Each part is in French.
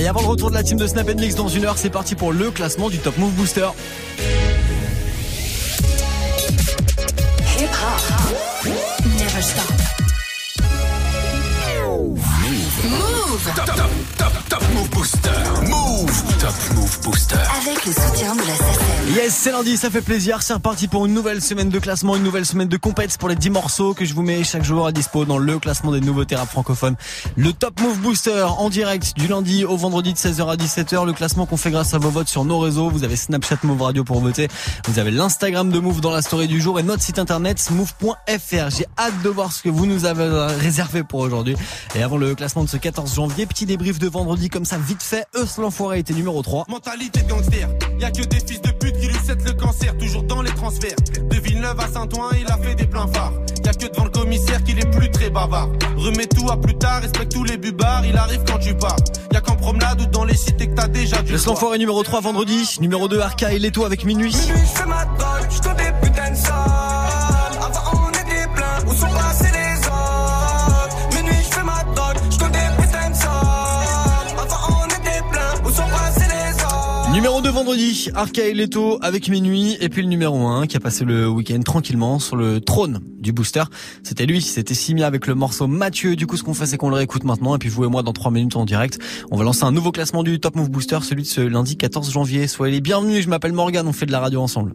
Et avant le retour de la team de Snap Mix dans une heure, c'est parti pour le classement du Top Move Booster. Hip hop. Never stop. Move. Top, top, top, Move Booster. Avec le soutien de la SACEM. Yes, c'est lundi, ça fait plaisir. C'est reparti pour une nouvelle semaine de classement, une nouvelle semaine de compètes pour les 10 morceaux que je vous mets chaque jour à dispo dans le classement des nouveautés rap francophones. Le Top Move Booster en direct du lundi au vendredi de 16h à 17h. Le classement qu'on fait grâce à vos votes sur nos réseaux. Vous avez Snapchat Move Radio pour voter. Vous avez l'Instagram de Move dans la story du jour et notre site internet move.fr. J'ai hâte de voir ce que vous nous avez réservé pour aujourd'hui. Et avant le classement de ce 14 janvier, petit débrief de vendredi comme ça vite fait. Eus l'enfoiré était numéro 3. Mentalité de gangster, y a que des fils de pute qui lui cèdent le cancer, toujours dans les transferts. De Villeneuve à Saint-Ouen, il a fait des pleins phares. Y a que devant le commissaire qu'il est plus très bavard. Remets tout à plus tard, respecte tous les bubards, il arrive quand tu pars. Y a qu'en promenade ou dans les cités que t'as déjà du Eus l'enfoiré numéro 3 vendredi. Numéro 2 Arca et Leto avec minuit. Minuit, je fais ma drogue, je te des putains de Numéro 2 vendredi, Arca et Leto avec minuit et puis le numéro 1 qui a passé le week-end tranquillement sur le trône du booster. C'était lui, c'était Simia avec le morceau Mathieu. Du coup ce qu'on fait c'est qu'on le réécoute maintenant et puis vous et moi dans 3 minutes en direct. On va lancer un nouveau classement du Top Move Booster, celui de ce lundi 14 janvier. Soyez les bienvenus, je m'appelle Morgan, on fait de la radio ensemble.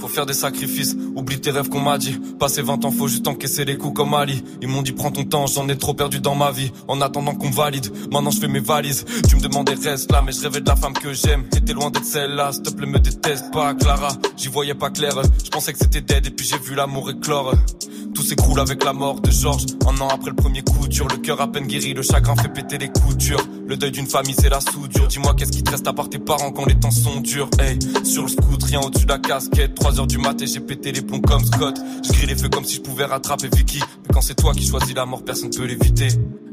Faut faire des sacrifices, oublie tes rêves qu'on m'a dit. Passer 20 ans, faut juste encaisser les coups comme Ali. Ils m'ont dit prends ton temps, j'en ai trop perdu dans ma vie. En attendant qu'on valide, maintenant je fais mes valises. Tu me demandais reste là, mais je rêvais de la femme que j'aime. T'étais loin d'être celle-là, s'il te plaît me déteste pas, Clara. J'y voyais pas clair, je pensais que c'était dead et puis j'ai vu l'amour éclore. Tout s'écroule avec la mort de Georges. Un an après le premier coup dur, le cœur à peine guéri, le chagrin fait péter les coutures. Le deuil d'une famille, c'est la soudure. Dis-moi qu'est-ce qui te reste à part tes parents quand les temps sont durs? Hey, sur le scoot, rien au-dessus de la casquette. 3 heures du mat et j'ai pété les plombs comme Scott. Je grille les feux comme si je pouvais rattraper Vicky. Mais quand c'est toi qui choisis la mort, personne peut l'éviter.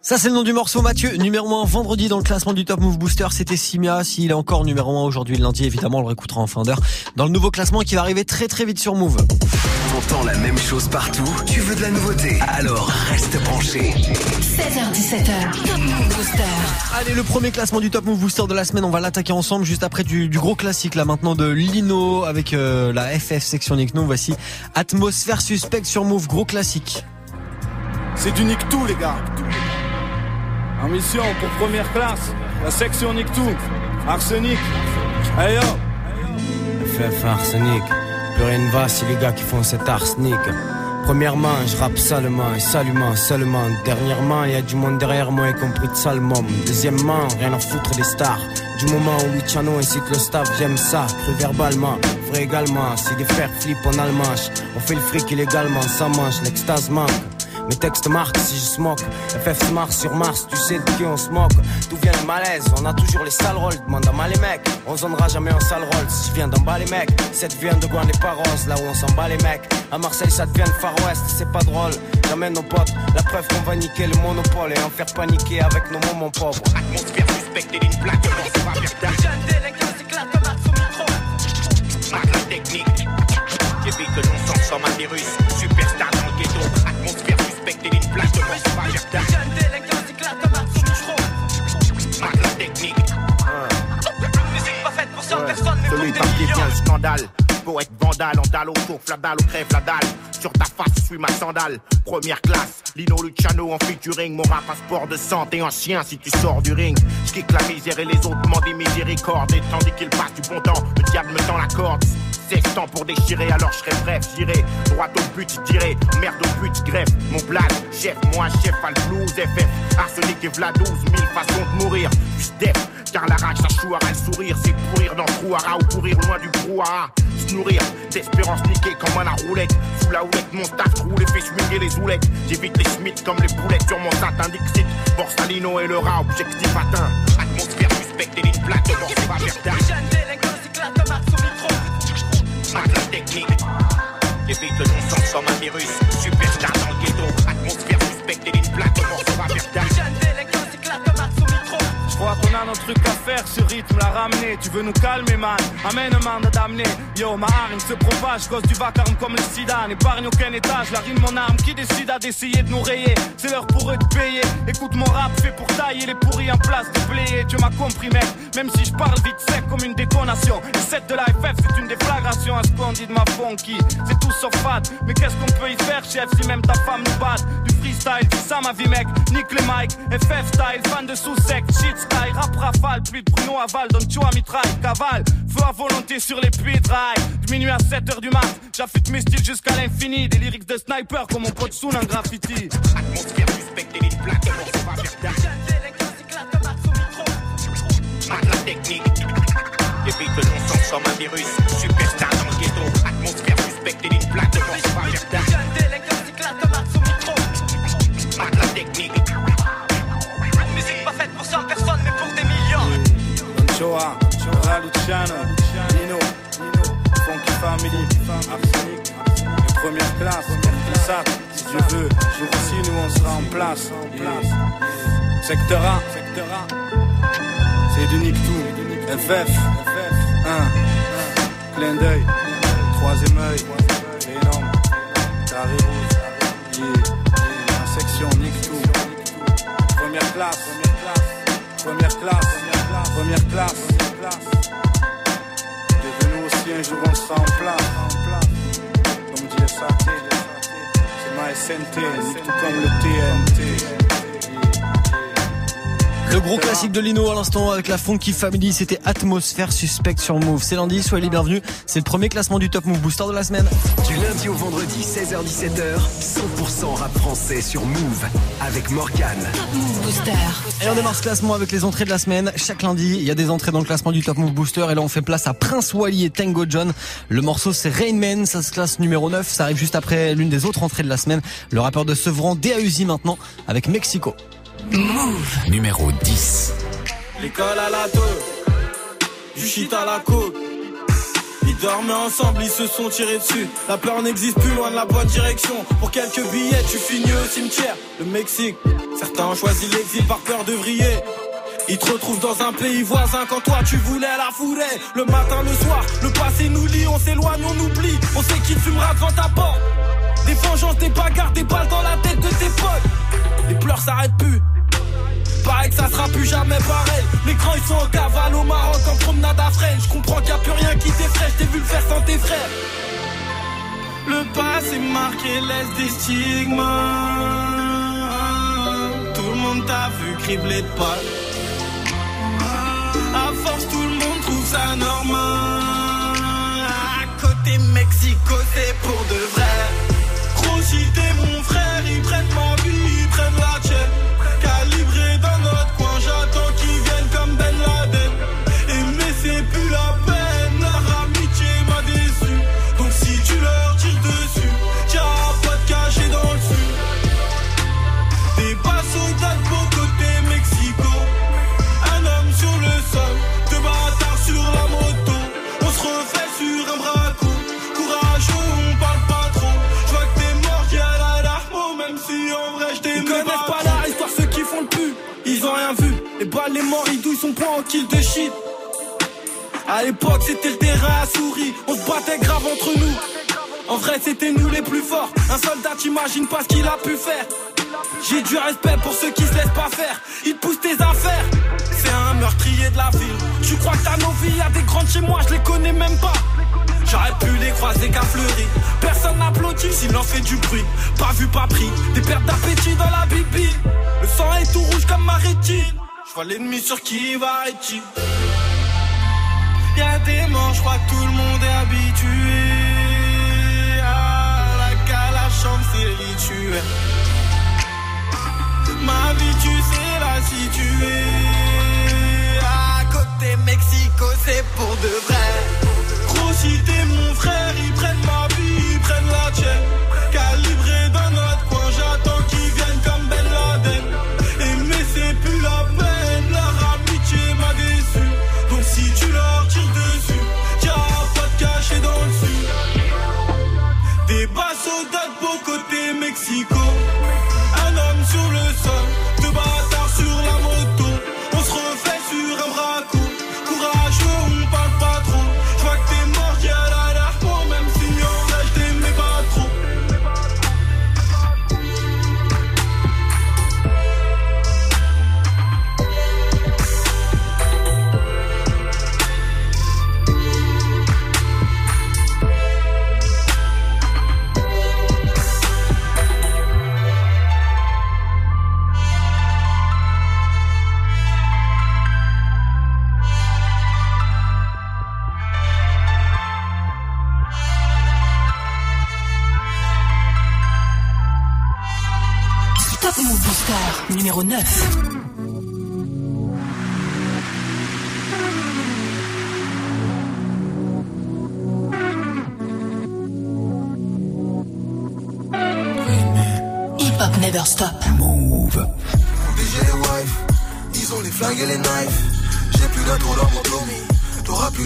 Ça c'est le nom du morceau Mathieu, numéro 1 vendredi dans le classement du Top Move Booster, c'était Simia, s'il est encore numéro 1 aujourd'hui le lundi, évidemment on le réécoutera en fin d'heure, dans le nouveau classement qui va arriver très très vite sur Move. T'entends la même chose partout Tu veux de la nouveauté? Alors reste branché. 16h17h. Top Move Booster. Allez, le premier classement du Top Move Booster de la semaine, on va l'attaquer ensemble juste après du, du gros classique là maintenant de Lino avec euh, la FF section Nick Nous voici Atmosphère Suspect sur Move, gros classique. C'est du nique tout les gars. En mission pour première classe, la section nique. Arsenic. Hey yo. FF Arsenic. Plus rien ne va si les gars qui font cet arsenic. Premièrement, je rappe salement et salument seulement. Dernièrement, y a du monde derrière moi, y compris de Salmon. Deuxièmement, rien à foutre des stars. Du moment où Luciano incite le staff, j'aime ça, cru verbalement. Vrai également. Si des frères flippent en allemand, on fait le fric illégalement, sans manche, l'extase manque. Mes textes marquent si je smoke. FF se marche sur Mars, tu sais de qui on se moque. D'où vient le malaise? On a toujours les sales rôles. Demande à mal les mecs. On zonnera jamais un sale rôle. Si je viens d'en bas les mecs, cette vient de Guan les Paros. Là où on s'en bat les mecs. À Marseille, ça devient le Far West. C'est pas drôle. J'amène nos potes. La preuve qu'on va niquer le monopole et en faire paniquer avec nos moments pauvres. Atmosphère suspecte et d'une plaque, Marque la technique. J'évite le non-sens comme un virus. Superstar dans le ghetto. Atmosphère suspecte et on se va vers ta Jeune délinquant s'éclate comme au micro. Marque la technique. Musique pas faite pour 100 personnes, mais pour Celui des par qui millions. vient le scandale. Poète vandale, en dalle autour, fladal ou crève la dalle. Sur ta face, suis ma sandale. Première classe, Lino Luciano en featuring. Mon rap, un sport de santé, un chien si tu sors du ring. Je la misère et les autres demandent des miséricordes. Et tandis qu'il passe du bon temps, le diable me tend la corde. Temps pour déchirer, alors je serai bref, j'irai droit au but, je dirai merde au but, greffe. Mon blague, chef, moi chef, al blues, FF. Arsenic et Vlad 12 000 façons de mourir. Def, car la rage, ça chouara le sourire. C'est pourrir dans le trou ou courir loin du brouhaha. Se nourrir d'espérance niquée comme un roulette. Sous la houlette, mon staff roule et fait swinguer les oulettes. J'évite les schmitts comme les boulettes sur mon satin Dixit. Borsalino et le rat, objectif atteint. Atmosphère suspecte ligne plate, mort technique. J'évite le non-sens comme un virus. Superstar dans le ghetto. Atmosphère suspecte et plate, crois qu'on a nos trucs à faire, ce rythme l'a ramené. Tu veux nous calmer, man? Amène mandat d'amener. Yo, ma hargne se propage, cause du vacarme comme le sida. N'épargne aucun étage, la rime mon âme qui décida d'essayer de nous rayer. C'est l'heure pour eux de payer. Écoute mon rap fait pour tailler les pourris en place de blé. Tu m'as compris, mec. Même si je parle vite sec comme une détonation. Les 7 de la FF, c'est une déflagration. Un splendide, ma funky. C'est tout sauf fat. Mais qu'est-ce qu'on peut y faire, chef, si même ta femme nous bat Du freestyle, c'est ça ma vie, mec. Nique les mic, FF style, fan de sous-sec, shit rap rafale, de Bruno Aval, donne tu à mitraille, cavale, feu à volonté sur les puits de rail. Minuit à 7h du mat, j'affûte mes styles jusqu'à l'infini, des lyrics de sniper comme mon pote Soon en graffiti. Atmosphère suspecte s'éclate comme Max au micro. Marque la technique. J'évite le non-sens comme un virus. Superstar dans le ghetto. Atmosphère suspecte et ligne plate, mort c'est pas verdad. Jeune Choa, Chora Luciano, Nino, Funky Family, Arsenic, première classe, tout ça, si Dieu veut, jour aussi nous on sera en place. Yeah. Secteur A, c'est du Nick tout, FF, 1, clin d'œil, troisième œil, énorme, carré rouge, section Nick tout, première classe, première classe, première classe, première classe. Devenu aussi un jour on sera en place. Comme dit SAT, c'est ma SNT, tout comme le TNT. Le gros classique de Lino à l'instant avec la Funky Family, c'était Atmosphère Suspect sur Move. C'est lundi, soyez les bienvenus. C'est le premier classement du Top Move Booster de la semaine. Du lundi au vendredi, 16h-17h, 100% rap français sur Move avec Morgane. Top Move Booster. Et on démarre ce classement avec les entrées de la semaine. Chaque lundi, il y a des entrées dans le classement du Top Move Booster. Et là, on fait place à Prince Wally et Tango John. Le morceau, c'est Rain Man. Ça se classe numéro 9. Ça arrive juste après l'une des autres entrées de la semaine. Le rappeur de Sevran, DAUZI maintenant, avec Mexico. Numéro 10. L'école à la deux, du shit à la côte. Ils dormaient ensemble, ils se sont tirés dessus. La peur n'existe plus loin de la bonne direction. Pour quelques billets, tu finis au cimetière. Le Mexique, certains ont choisi l'exil par peur de vriller. Ils te retrouvent dans un pays voisin quand toi tu voulais la fourrer. Le matin, le soir, le passé nous lie, on s'éloigne, on oublie. On sait qu'il fumera devant ta porte. Des vengeances, des bagarres, des balles dans la tête de tes potes. Les pleurs s'arrêtent plus. Pareil que ça sera plus jamais pareil. Les grands ils sont en cavale au Maroc en promenade à Fresnes. Je comprends qu'il n'y a plus rien qui t'effraie, je t'ai vu le faire sans tes frères. Le passé marqué laisse des stigmas. Tout le monde t'a vu cribler de pas. À force, tout le monde trouve ça normal. À côté Mexico, c'est pour de son point en kill de shit. À l'époque, c'était le terrain à souris. On se battait grave entre nous. En vrai, c'était nous les plus forts. Un soldat, t'imagines pas ce qu'il a pu faire. J'ai du respect pour ceux qui se laissent pas faire. Ils te poussent tes affaires. C'est un meurtrier de la ville. Tu crois que t'as nos vies, a des grandes chez moi, je les connais même pas. J'aurais pu les croiser qu'à fleurir. Personne n'applaudit s'il en fait du bruit. Pas vu, pas pris. Des pertes d'appétit dans la bibi. Le sang est tout rouge comme ma rétine. L'ennemi sur qui va il Y'a des morts, je crois tout le monde est habitué. À la chambre c'est rituel. Ma vie, tu sais la situer. À côté Mexico, c'est pour de vrai. Gros, t'es mon frère, ils prennent ma vie, ils prennent la tienne. Bas soldats de beau côté Mexico.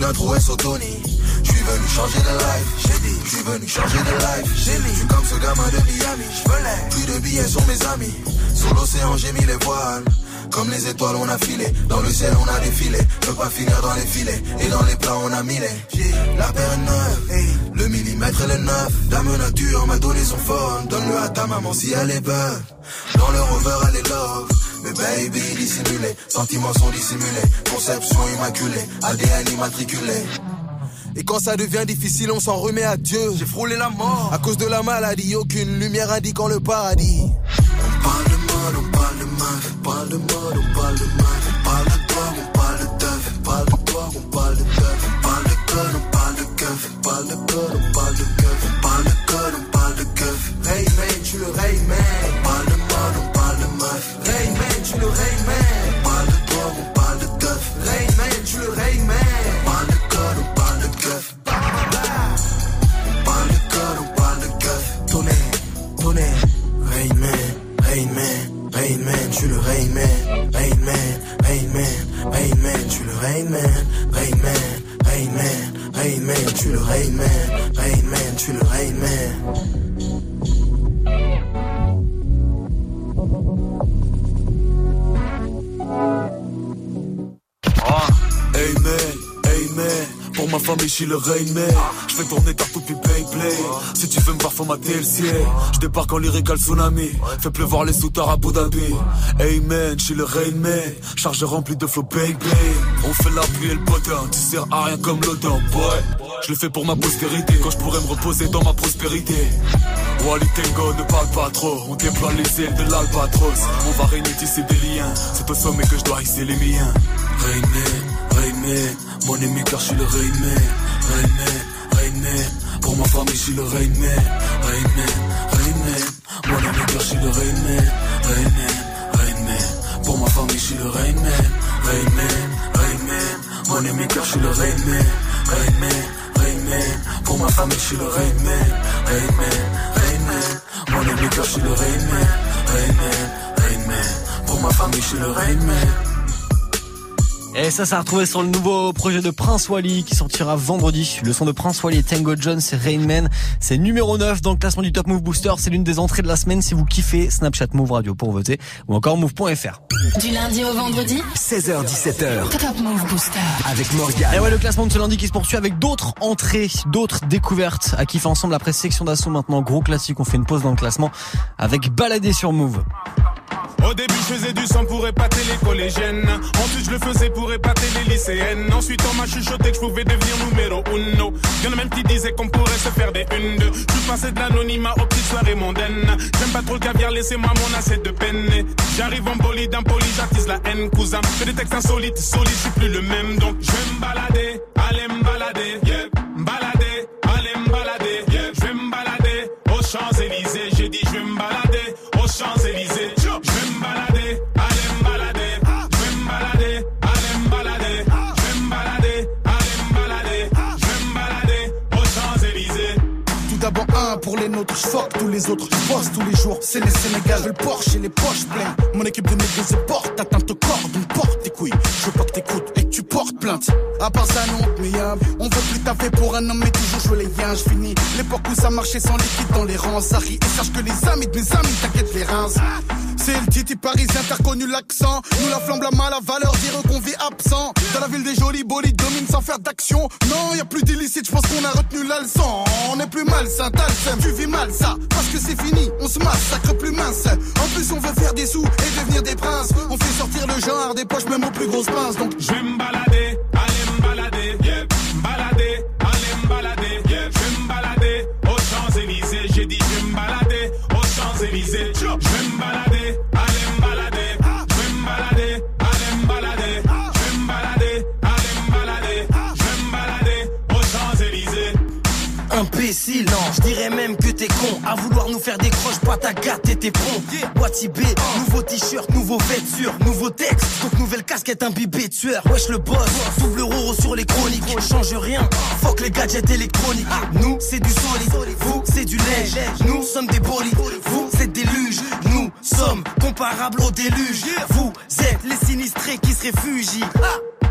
T'auras plus d'intro SO Tony. Je suis venu changer de life, j'ai dit. Je suis venu changer de life, j'ai mis. Je suis comme ce gamin de Miami. Je Plus de billets sur mes amis. Sur l'océan, j'ai mis les voiles. Comme les étoiles, on a filé. Dans le ciel, on a défilé. Peux pas finir dans les filets. Et dans les plats, on a mis les. La paire neuve. Le millimètre le neuf. Dame nature m'a donné son phone. Donne-le à ta maman si elle est bonne. Dans le rover, elle est love. Baby, dissimulé. Sentiments sont dissimulés. Conception immaculée. ADN immatriculé. Et quand ça devient difficile, on s'en remet à Dieu. J'ai frôlé la mort. À cause de la maladie, aucune lumière indiquant le paradis. On parle de mode, on parle de meuf. On parle de mode, on parle de meuf. On parle de drogue, on parle de teuf. On parle de drogue, on parle de teuf. On parle de code, on parle de keuf. On parle de code, on parle de keuf. On parle de code, on parle de keuf. Rayman, tu le Rayman. Ciel. Je débarque en lyrical tsunami. Fais pleuvoir les soutards à Abu Dhabi. Amen, je suis le Rayman. Charge remplie de flow bang bang. On fait la pluie et le potin. Tu sers à rien comme l'odeur, boy. Je le fais pour ma postérité. Quand je pourrais me reposer dans ma prospérité. Wally Tango, ne parle pas trop. On déploie les ailes de l'albatros. On va régner tisser des liens. C'est au sommet que je dois hisser les miens. Rayman, Rayman, mon ami car je suis le Rayman. Rayman, Rayman, pour ma famille je suis le Rayman. Rayman, Rayman, mon ami je suis le Rayman. Rayman, Rayman, pour ma famille je suis le Rayman. Rayman, Rayman, mon ami je suis le Rayman. Rayman, Rayman, pour ma famille je suis le Rayman. Rayman, Rayman, mon ami je suis le Rayman. Rayman, Rayman, pour ma famille je suis le Rayman. Et ça, ça a retrouvé sur le nouveau projet de Prince Wally qui sortira vendredi. Le son de Prince Wally et Tango Jones, c'est Rain Man. C'est numéro 9 dans le classement du Top Move Booster. C'est l'une des entrées de la semaine si vous kiffez Snapchat Move Radio pour voter ou encore move.fr. Du lundi au vendredi 16h17h Top Move Booster. avec Morgane. Et ouais, le classement de ce lundi qui se poursuit avec d'autres entrées, d'autres découvertes à kiffer ensemble après section d'assaut maintenant. Gros classique, on fait une pause dans le classement avec Balader sur Move. Au début, je faisais du sang pour épater les collégiennes. Ensuite, je le faisais pour épater les lycéennes. Ensuite, on m'a chuchoté que je pouvais devenir numéro uno. Y'en a même qui disaient qu'on pourrait se faire des une, deux. Je passé de l'anonymat aux petites soirées mondaines. J'aime pas trop le caviar, laissez-moi mon assiette de peine. J'arrive en bolide, impoli, j'attise la haine, cousin. Fais des textes insolites, solides, je suis plus le même. Donc, je vais me balader, aller D'abord un pour les nôtres, je fuck tous les autres, je bosse tous les jours, c'est les Sénégal, le Porsche et les poches pleines. Mon équipe de négros se porte, au corps, donc porte tes couilles. Je veux pas que t'écoutes et que tu plainte. À part ça, non, mais y'a, on veut plus taffer pour un homme, mais toujours jouer les yens, je finis. L'époque où ça marchait sans liquide dans les rangs, ça rit. Et sache que les amis de mes amis, t'inquiète les reins. C'est le titi parisien, t'as reconnu l'accent. Nous la flambe, la mal, la valeur, dire qu'on vit absent. Dans la ville des jolis bolides, domine sans faire d'action. Non, y a plus d'illicite, je pense qu'on a retenu la leçon. On est plus mal, seum, tu vis mal ça. Parce que c'est fini, on se massacre plus mince. En plus, on veut faire des sous et devenir des princes. On fait sortir le genre des poches, même aux plus grosses pinces. Donc, Je vais me balader, Champs-Élysées. Je me Imbécile, non, je dirais même que t'es con À vouloir nous faire des croches, pas ta gâte et tes plombs Boîtier B, nouveau t-shirt, nouveau vêture Nouveau texte, donc nouvelle casquette imbibée de sueur. Wesh le boss, double euro sur les chroniques. Change rien, fuck les gadgets électroniques. Nous, c'est du solide, vous, c'est du lait Nous sommes des bolides, vous, c'est des luges. Nous sommes comparables au déluge. Vous êtes les sinistrés qui se réfugient.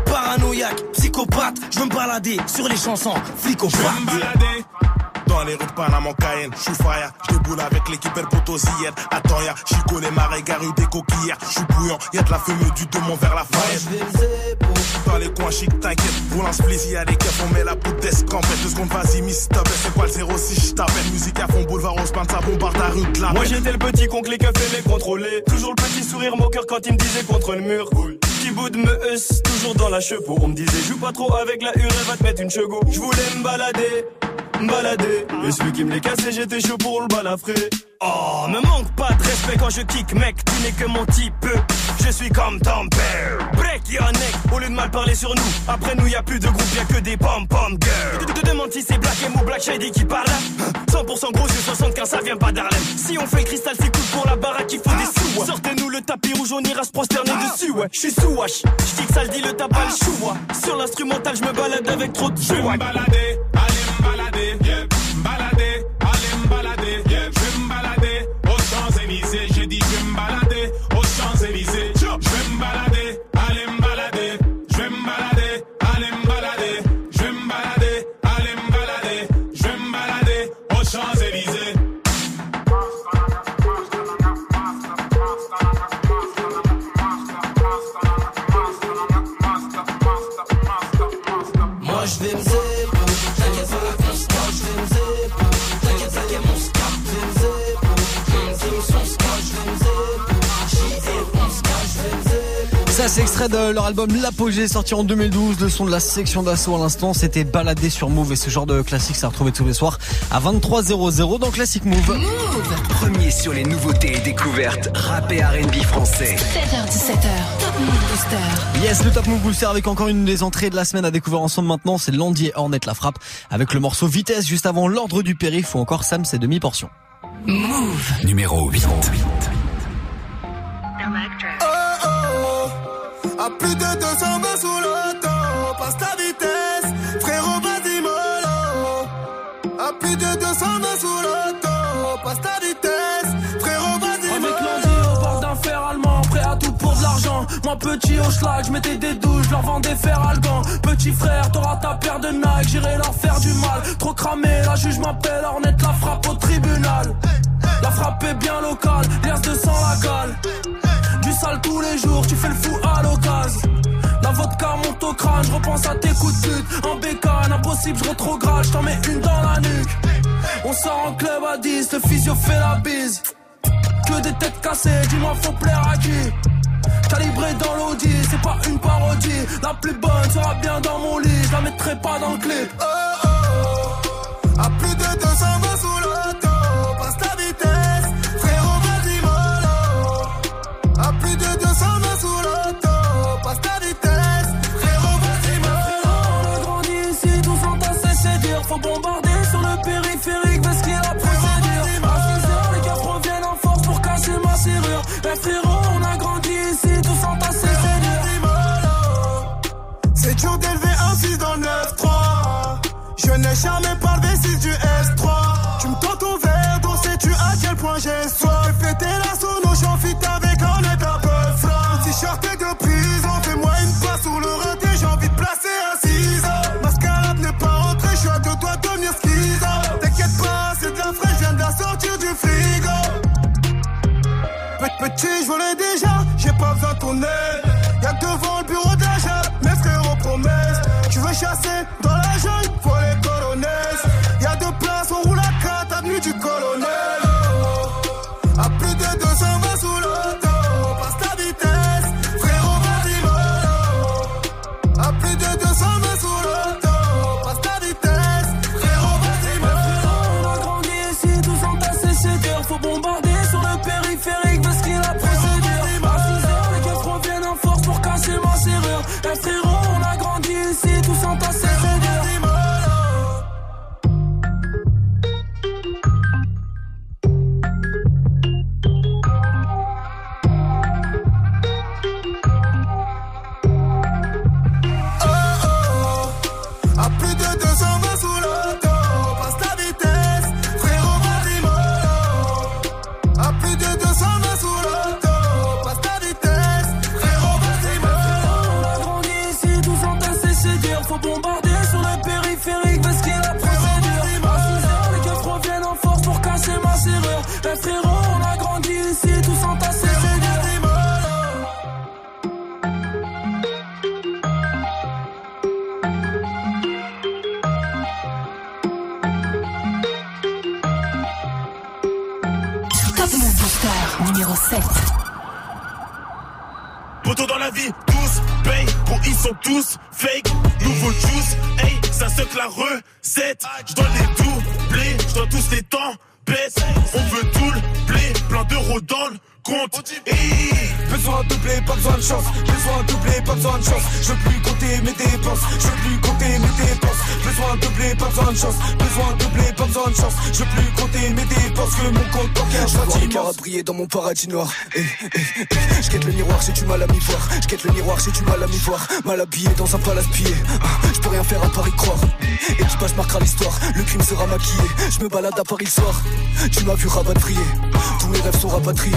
Paranoïaque, psychopathe, je veux me balader sur les chansons, flic au Je vais me balader. Dans les rues de Panama, Cayenne, j'suis fire, j'déboule avec l'équipe El Potosillette. Attends, y'a, j'y connais marais, garé des coquillères. J'suis bouillant, y'a de la fumée du démon vers la faillette. Dans les coins chic, t'inquiète, roule un split, y'a des keufs, on met la poudre d'escampette. Deux secondes, vas-y, miss, stop, c'est quoi le 06, j't'appelle. Musique à fond, boulevard, on se peint, ça bombarde ta rue de la Moi j'étais le petit con que les keufs aimaient contrôler. Toujours le petit sourire moqueur quand il me disait contre le mur. Petit bout de me heusse, toujours dans la chevaux. On me disait joue pas trop avec la hure, elle va te mettre une chego Je voulais me balader, me balader Et celui qui me les cassait, j'étais chaud pour le balafrer Oh, me manque pas de respect quand je kick, mec, tu n'es que mon type. Je suis comme ton père. Break your neck, au lieu de mal parler sur nous. Après nous, y a plus de groupe, y a que des pom-pom girls. Tu te demandes si c'est Black M ou Black Shady qui parle. 100% gros, c'est 75, ça vient pas d'Harlem. Si on fait le cristal, c'est cool pour la baraque, il faut des sous. ouais. Sortez-nous le tapis rouge, on ira se prosterner dessus, ouais. Je suis sous wash, je dis que ça le dit le tabac, le chou, ouais. Sur l'instrumental, je me balade avec trop de Je me balader, je c'est extrait de leur album L'Apogée, sorti en 2012. Le son de la section d'assaut à l'instant, c'était baladé sur Move. Et ce genre de classique, ça retrouvé tous les soirs à 23h00 dans Classic Move. Premier sur les nouveautés et découvertes rap et R&B français. 7h17h, Top Move Booster. Yes, le Top Move Booster avec encore une des entrées de la semaine à découvrir ensemble maintenant. C'est Landy et Hornet la frappe avec le morceau Vitesse juste avant l'ordre du périph' ou encore Sam, ses demi-portions. Move. Numéro 8. Oh oh, à plus de 200 mains sous l'auto, passe ta vitesse, frérot vas-y mollo. À plus de 200 mains sous l'auto, passe ta vitesse, frérot vas-y Avec mollo. lundi au bord d'un fer allemand, prêt à tout pour de l'argent. Moi petit au schlag, je mettais des douches, leur vendais fer algan. Petit frère, t'auras ta paire de Nike, j'irai leur faire du mal. Trop cramé, la juge m'appelle, Ornette la frappe au tribunal. La frappe est bien locale, l'air de sang la cale. Tous les jours, tu fais le fou à l'occasion. La vodka monte au crâne, je repense à tes coups de pute. En bécane, impossible, je rétrograde, je t'en mets une dans la nuque. On sort en club à 10, le physio fait la bise. Que des têtes cassées, dis-moi faut plaire à qui? Calibré dans l'audi, c'est pas une parodie. La plus bonne sera bien dans mon lit, je la mettrai pas dans le clip. Oh, oh, oh. À plus de 200 Top Move Booster numéro 7. Poto dans la vie, tous payent, gros ils sont tous fake. Nouveau juice, hey, ça se la recette. Je dois les doubler, je dois tous les temps baisse. On veut doubler, plein d'euros dans le compte. Besoin de doubler, pas besoin de chance. Besoin de doubler, pas besoin de chance. Je veux plus compter mes dépenses. Je veux plus compter mes dépenses. Besoin de doubler, pas besoin de chance. Besoin de doubler, pas besoin de chance. Je veux plus compter mes dépenses que mon compte bancaire soit immense. briller dans mon paradis noir. Eh, eh, eh. Je quête le miroir, j'ai du mal à m'y voir. Je quête le miroir, j'ai du mal à m'y voir. Mal habillé dans un palace pillé. Ah, Je peux rien faire à part y croire. Équipage marquera l'histoire. Le crime sera maquillé. Je me balade à Paris soir. Tu m'as vu rapatrier. Tous mes rêves sont rapatriés.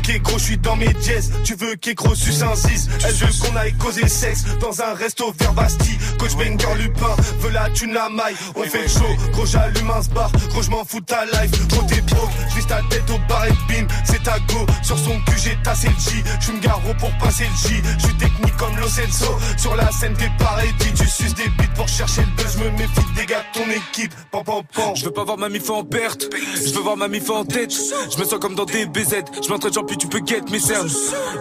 Ok gros, je suis dans mes jazz. Tu veux qu'Écro suce un 6 Elle veut qu'on aille causer sexe dans un resto vers Bastille. Coach Banger Lupin veut la thune la maille. On fait show, gros j'allume un bar. Gros je m'en fous de ta life. Gros t'es broke, juste ta tête au bar et bim. C'est ta go, sur son cul j'ai tassé le J. Je me garo pour passer le J. Je suis technique comme Lo Celso. Sur la scène t'es pareil, dit tu suces des bites pour chercher le buzz. Je me méfie des gars de ton équipe. Pam pam pam. Je veux pas voir ma mif en perte, je veux voir ma mif en tête. Je me sens comme dans des BZ, je m'entraîne puis tu peux get mes cernes.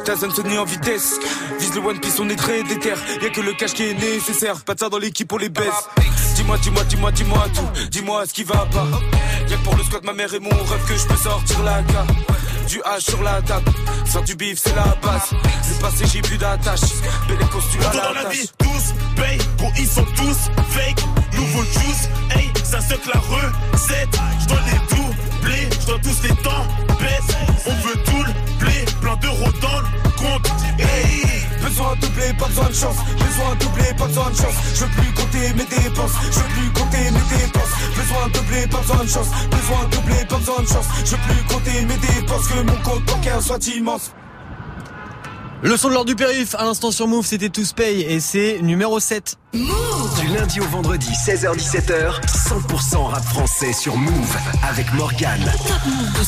Ta zone Sony en vitesse, vise le One Piece, on est très déter. Y'a que le cash qui est nécessaire, pas de ça dans l'équipe, on les baisse. Dis-moi, dis-moi, dis-moi, dis-moi tout, dis-moi ce qui va pas. Y'a que pour le squat, ma mère et mon rêve que je peux sortir la carte. Du H sur la table, faire du bif c'est la base. Le passé j'ai plus d'attache, belle Poto à dans la la vie, tous payent, gros ils sont tous fake. Nouveau juice, hey, ça se la recette. Je dois les doubler, je dois tous les temps baisse. Besoin de doubler, pas besoin de chance. Besoin de doubler, pas besoin de chance. Je veux plus compter mes dépenses. Je veux plus compter mes dépenses. Besoin de doubler, pas besoin de chance. Besoin de doubler, pas besoin de chance. Je veux plus compter mes dépenses. Que mon compte bancaire soit immense. Le son de l'ordre du périph, à l'instant sur Move, c'était Tous Pay et c'est numéro 7. Du lundi au vendredi, 16h17h, 100% rap français sur Move avec Morgan.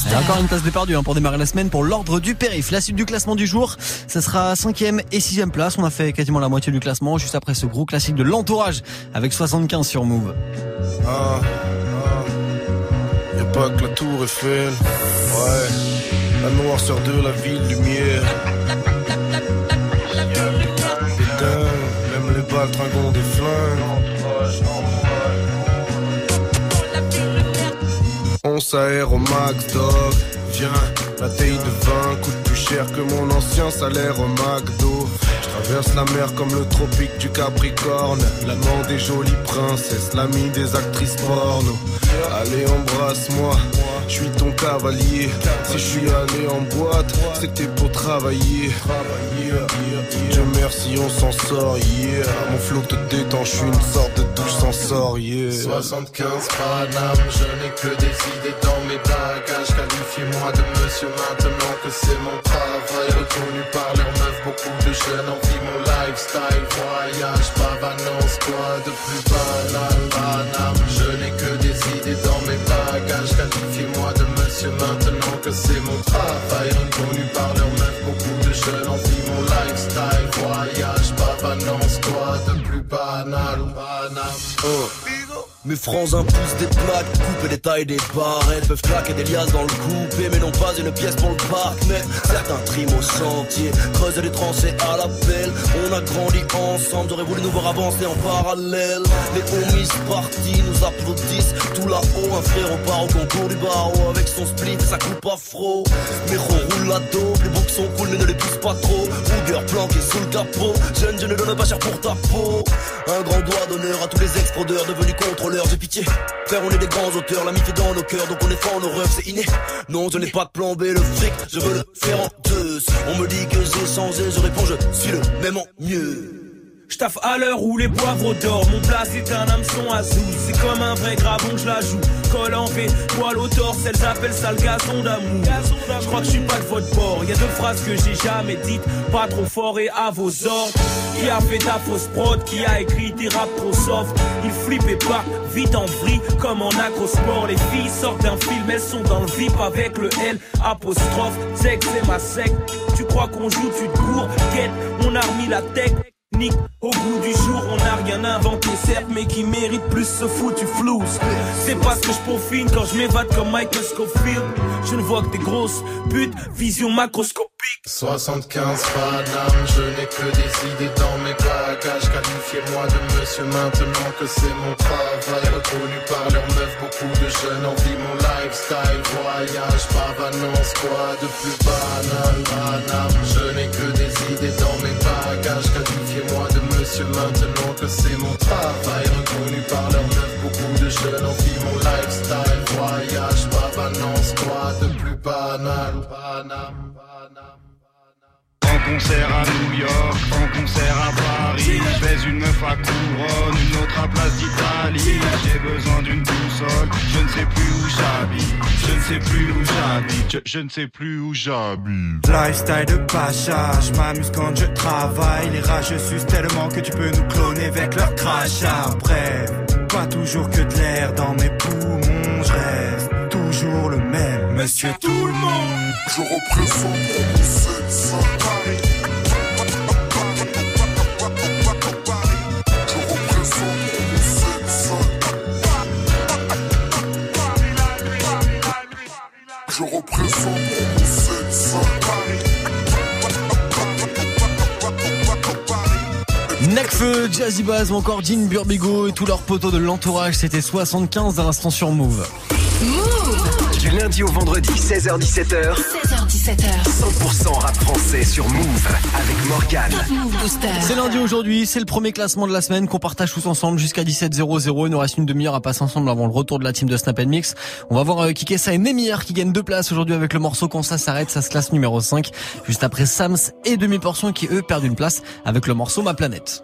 Il y a encore une place de perdu hein, pour démarrer la semaine pour l'ordre du périph. La suite du classement du jour, ça sera 5ème et 6ème place. On a fait quasiment la moitié du classement juste après ce gros classique de l'entourage avec 75 sur Move. Ah, ah. Y'a pas que la tour Eiffel. Ouais. La noirceur de la ville, lumière. Tringont des flingues. On s'aère au max, dog. Viens, la taille de vin coûte plus cher que mon ancien salaire au McDo. Je traverse la mer comme le tropique du Capricorne. L'amant des jolies princesses, l'ami des actrices porno. Allez, embrasse-moi, je suis ton cavalier. Si je suis allé en boîte, c'est que t'es pour travailler. Dieu merci, on s'en sort, yeah. Mon flow te détend, je suis une sorte de douche sort, yeah. 75 Paname, je n'ai que des idées dans mes bagages. Qualifiez-moi de monsieur maintenant que c'est mon travail. Reconnu par leurs meufs, beaucoup de jeunes envient mon lifestyle. Voyage, pavanance, quoi de plus banal, Paname. Je n'ai que des idées dans mes bagages. Maintenant que c'est mon travail. Reconnu par leurs meufs, beaucoup de jeunes envient mon lifestyle. Voyage, pavanance, quoi de plus banal, banal. Oh. Mes francs impulsent des plaques, couper les tailles des barrettes Peuvent claquer des liasses dans le coupé Mais non pas une pièce pour le parc. Mais certains triment au chantier Creusent les tranchées à la pelle. On a grandi ensemble J'aurais voulu nous voir avancer en parallèle. Les homies partis nous applaudissent. Tout là-haut un frère repart au concours du barreau. Avec son split sa coupe afro. Méro roule la boucs sont cool mais ne les pousse pas trop Booger planqué sous le capot Jeune je ne donne pas cher pour ta peau Un grand doigt d'honneur à tous les ex-fraudeurs Devenus contrôleurs j'ai pitié. Frère, on est des grands auteurs, l'amitié dans nos cœurs, donc on est fort en horreur, c'est inné. Non, je n'ai pas de plan B, le fric, je veux le faire en deux. On me dit que j'ai changé, je réponds, je suis le même en mieux. J'taffe à l'heure où les poivres dorment. Mon plat c'est un hameçon azul. C'est comme un vrai gravon que je la joue. Colle en V, poil au torse, elles appellent ça le gazon d'amour. Je crois que je suis pas de votre bord. Y a deux phrases que j'ai jamais dites. Pas trop fort et à vos ordres. Qui a fait ta fausse prod, qui a écrit des rap trop soft? Il flippe et part vite en vrille comme en acrosport. Les filles sortent d'un film, elles sont dans le VIP avec le L apostrophe. Sexe c'est ma sec. Tu crois qu'on joue, tu te cours. Quête, on a remis la tech. Au bout du jour, on n'a rien inventé, certes, mais qui mérite plus ce foutu flou. C'est pas ce que je peaufine quand je m'évade comme Michael Scofield. Je ne vois que des grosses putes, vision macroscopique. 75 Paname, je n'ai que des idées dans mes bagages. Qualifiez-moi de monsieur maintenant que c'est mon travail. Reconnu par leurs meufs, beaucoup de jeunes envient mon lifestyle. Voyage, pavanance, quoi de plus banal, Paname. Je n'ai que des idées dans mes bagages. Qualifiez-moi de monsieur maintenant que c'est mon travail. Reconnu par leurs meufs, beaucoup de jeunes envient mon lifestyle. Voyage, pavanance, quoi de plus banal, Paname. En concert à New York, en concert à Paris. Je vais une meuf à couronne, une autre à place d'Italie. J'ai besoin d'une boussole, je ne sais plus où j'habite. Je ne sais plus où j'habite, je, je ne sais plus où j'habite. Lifestyle de pacha, je m'amuse quand je travaille. Les rageux sucent tellement que tu peux nous cloner avec leur crachat. Bref, pas toujours que de l'air dans mes poumons Je reste toujours le même, monsieur tout le monde Je représente Necfeu, Jazzy Bass ou encore Jean Burbigo et tous leurs poteaux de l'entourage, c'était 75 à l'instant sur Move. Du lundi au vendredi, 16h17h, 16h17h, 17h. 100% rap français sur Move avec Morgan. C'est lundi aujourd'hui, c'est le premier classement de la semaine qu'on partage tous ensemble jusqu'à 17h00. Il nous reste une demi-heure à passer ensemble avant le retour de la team de Snap Mix. On va voir euh, Kikessa et Nemir qui gagnent deux places aujourd'hui avec le morceau Quand ça s'arrête, ça se classe numéro 5. Juste après Sams et Demi Portion qui eux perdent une place avec le morceau Ma Planète.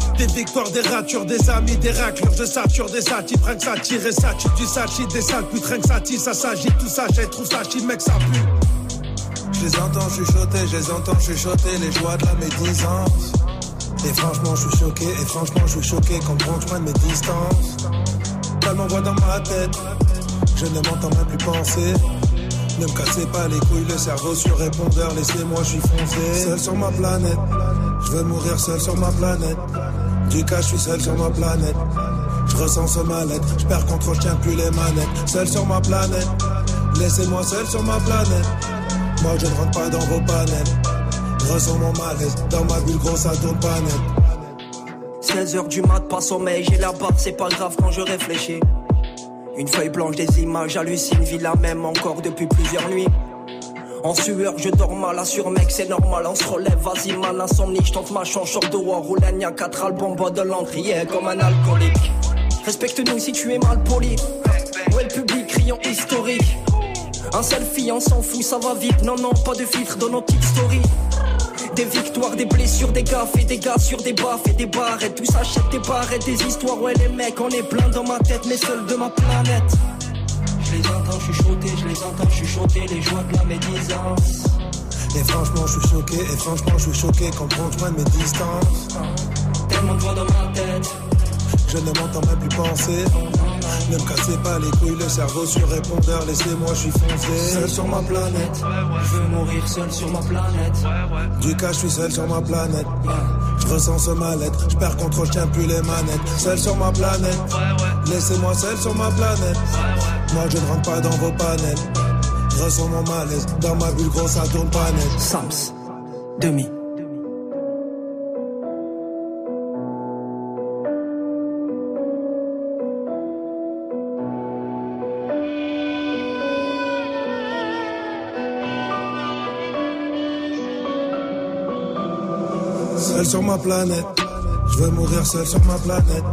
Des victoires, des ratures, des amis, des raclures, je sature des satis, rien que ça tire ça tue du sachi, des sales putes, rien que ça tire, ça s'agit, tout ça, j'ai trouve ça mec, ça pue. Je les entends chuchoter, je les entends chuchoter, les joies de la médisance. Et franchement, je suis choqué, et franchement, je suis choqué quand je de mes distances. Tellement voix dans ma tête, je ne m'entends même plus penser. Ne me cassez pas les couilles, le cerveau sur répondeur, laissez-moi, je suis foncé. Seul sur ma planète, je veux mourir seul sur ma planète. Du cas, je suis seul sur ma planète. Je ressens ce mal-être, je perds contrôle, je tiens plus les manettes. Seul sur ma planète, laissez-moi seul sur ma planète. Moi, je ne rentre pas dans vos panels. Je ressens mon malaise, dans ma bulle grosse, ça tourne pas net. 16 heures du mat, pas sommeil, j'ai la barbe, c'est pas grave quand je réfléchis. Une feuille blanche, des images, hallucine, vie la même encore depuis plusieurs nuits. En sueur, je dors mal, assure mec, c'est normal, on se relève, vas-y man, insomnie, je tente ma chance, short de war, roulagne, y'a quatre albums, bois de l'encrier comme un alcoolique. Respecte-nous si tu es mal poli. Ouais, le public, rayon historique. Un selfie, on s'en fout, ça va vite, non, non, pas de filtre dans nos petites stories. Des victoires, des blessures, des gaffes et des gars sur des baffes et des barrettes. Tout s'achète des barrettes, des histoires. Ouais, les mecs, on est plein dans ma tête, mais seul de ma planète. Je les entends chuchoter, je les entends chuchoter, les joies de la médisance. Et franchement, je suis choqué, et franchement, je suis choqué quand je de mes distances. Tellement de voix dans ma tête. Je ne m'entends même plus penser. Ne me cassez pas les couilles, le cerveau sur répondeur, laissez-moi, je suis foncé. Seul sur ma planète. Je veux mourir seul sur ma planète. Du cas, je suis seul sur ma planète. Je ressens ce mal-être, je perds contrôle, je tiens plus les manettes. Seul sur ma planète. Laissez-moi seul sur ma planète. Moi, je ne rentre pas dans vos panels. Je ressens mon malaise, dans ma bulle grosse, ça tourne pas net. Sams, demi. Seul sur ma planète, je veux mourir seul sur ma planète.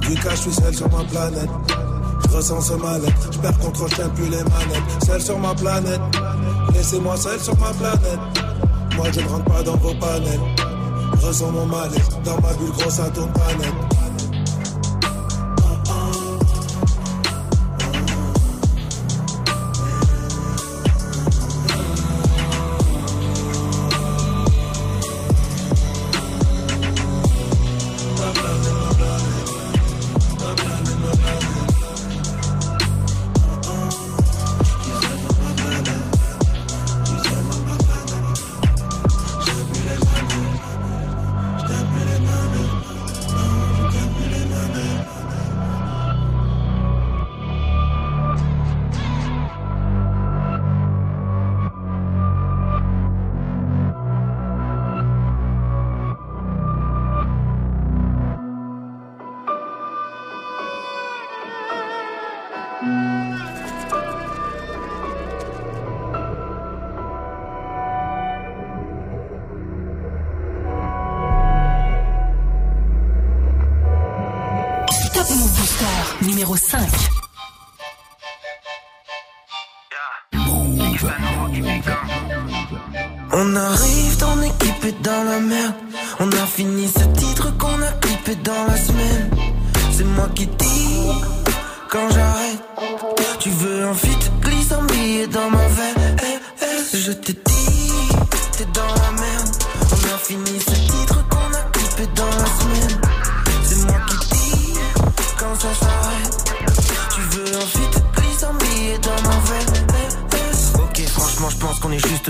Du cas, je suis seul sur ma planète. Je ressens ce mal-être, je perds contrôle, je plus les manettes. Seul sur ma planète, laissez-moi seul sur ma planète. Moi, je ne rentre pas dans vos panels. Je ressens mon mal-être, dans ma bulle grosse, ça tourne pas.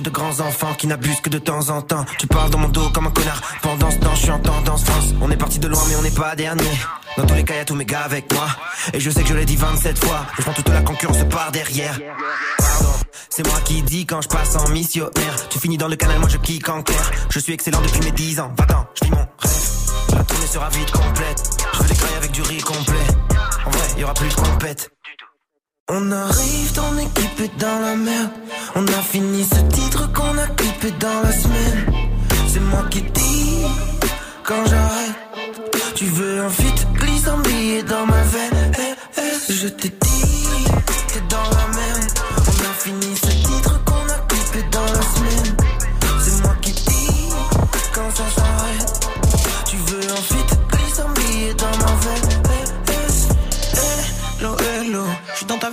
De grands enfants qui n'abusent que de temps en temps. Tu parles dans mon dos comme un connard. Pendant ce temps, je suis en tendance France. On est parti de loin, mais on n'est pas dernier. Dans tous les cas, y'a tous mes gars avec moi. Et je sais que je l'ai dit 27 fois. Je prends toute la concurrence par derrière. Pardon, c'est moi qui dis quand je passe en missionnaire. Tu finis dans le canal, moi je kick en clair. Je suis excellent depuis mes 10 ans. Va-t'en, je vis mon rêve. La tournée sera vite complète. Je veux des avec du riz complet. En vrai, y aura plus de compète. On arrive, ton équipe dans la merde. On a fini ce titre qu'on a clippé dans la semaine. C'est moi qui dis quand j'arrête. Tu veux un fit, glisse un billet dans ma veine. Eh, eh, je te dis, t'es dans la merde. On a fini ce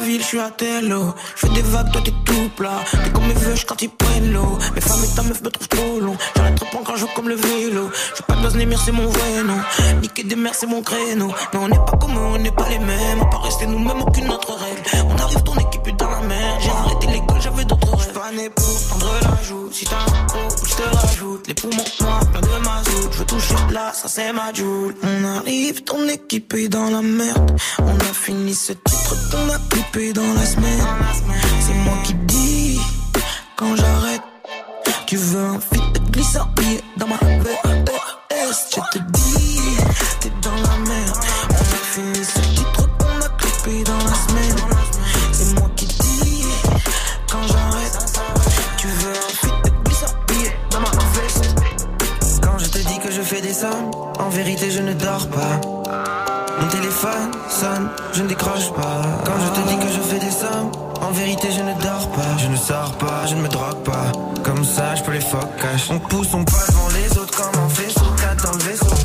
je suis à Tello. Je fais des vagues, toi t'es tout plat. T'es comme mes vœux, quand ils prennent l'eau. Mes femmes et ta meuf me trouvent trop long. J'arrête prendre un jour comme le vélo. Je pas de base, Némir, c'est mon vrai nom. Niquer des mers, c'est mon créneau. Non, on n'est pas comme eux, on n'est pas les mêmes. On peut rester nous-mêmes, aucune autre règle. On arrive, ton équipe est dans la mer. J'ai arrêté l'école, j'avais d'autres rêves. Pas né pour Si t'as un je te rajoute. Les poumons noirs, plein de mazout. Je veux toucher là, ça c'est ma joule. On arrive, ton équipe est dans la merde. On a fini ce titre qu'on a clippé dans la semaine. C'est moi qui dis quand j'arrête. Tu veux un fit billet dans ma VRS. Je te dis, t'es je fais des sommes, en vérité je ne dors pas. Mon téléphone sonne, je ne décroche pas. Quand je te dis que je fais des sommes, en vérité je ne dors pas. Je ne sors pas, je ne me drogue pas. Comme ça, je peux les focages. On pousse, on passe devant les autres comme un vaisseau. 4 dans le vaisseau.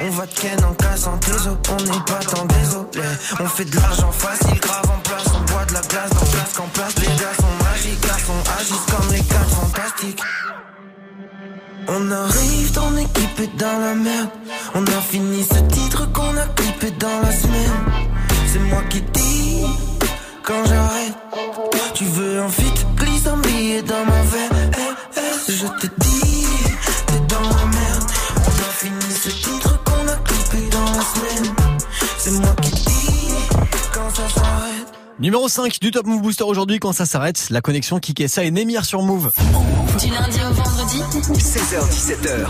On va de ken en cassant tes os. On n'est pas tant désolé. On fait de l'argent facile, grave en place. On boit de la glace dans place qu'en place. Les gars sont magiques, garçons agissent comme les quatre fantastiques. On arrive, ton équipe est dans la merde. On a fini ce titre qu'on a clippé dans la semaine. C'est moi qui dis quand j'arrête. Tu veux un fit, glisse un billet dans ma veine. Eh, eh, je te dis, t'es dans la merde. On a fini ce titre qu'on a clippé dans la semaine. Numéro 5 du Top Move Booster aujourd'hui quand ça s'arrête. La connexion Kikessa et Némir sur Move. Du lundi au vendredi 16h17h.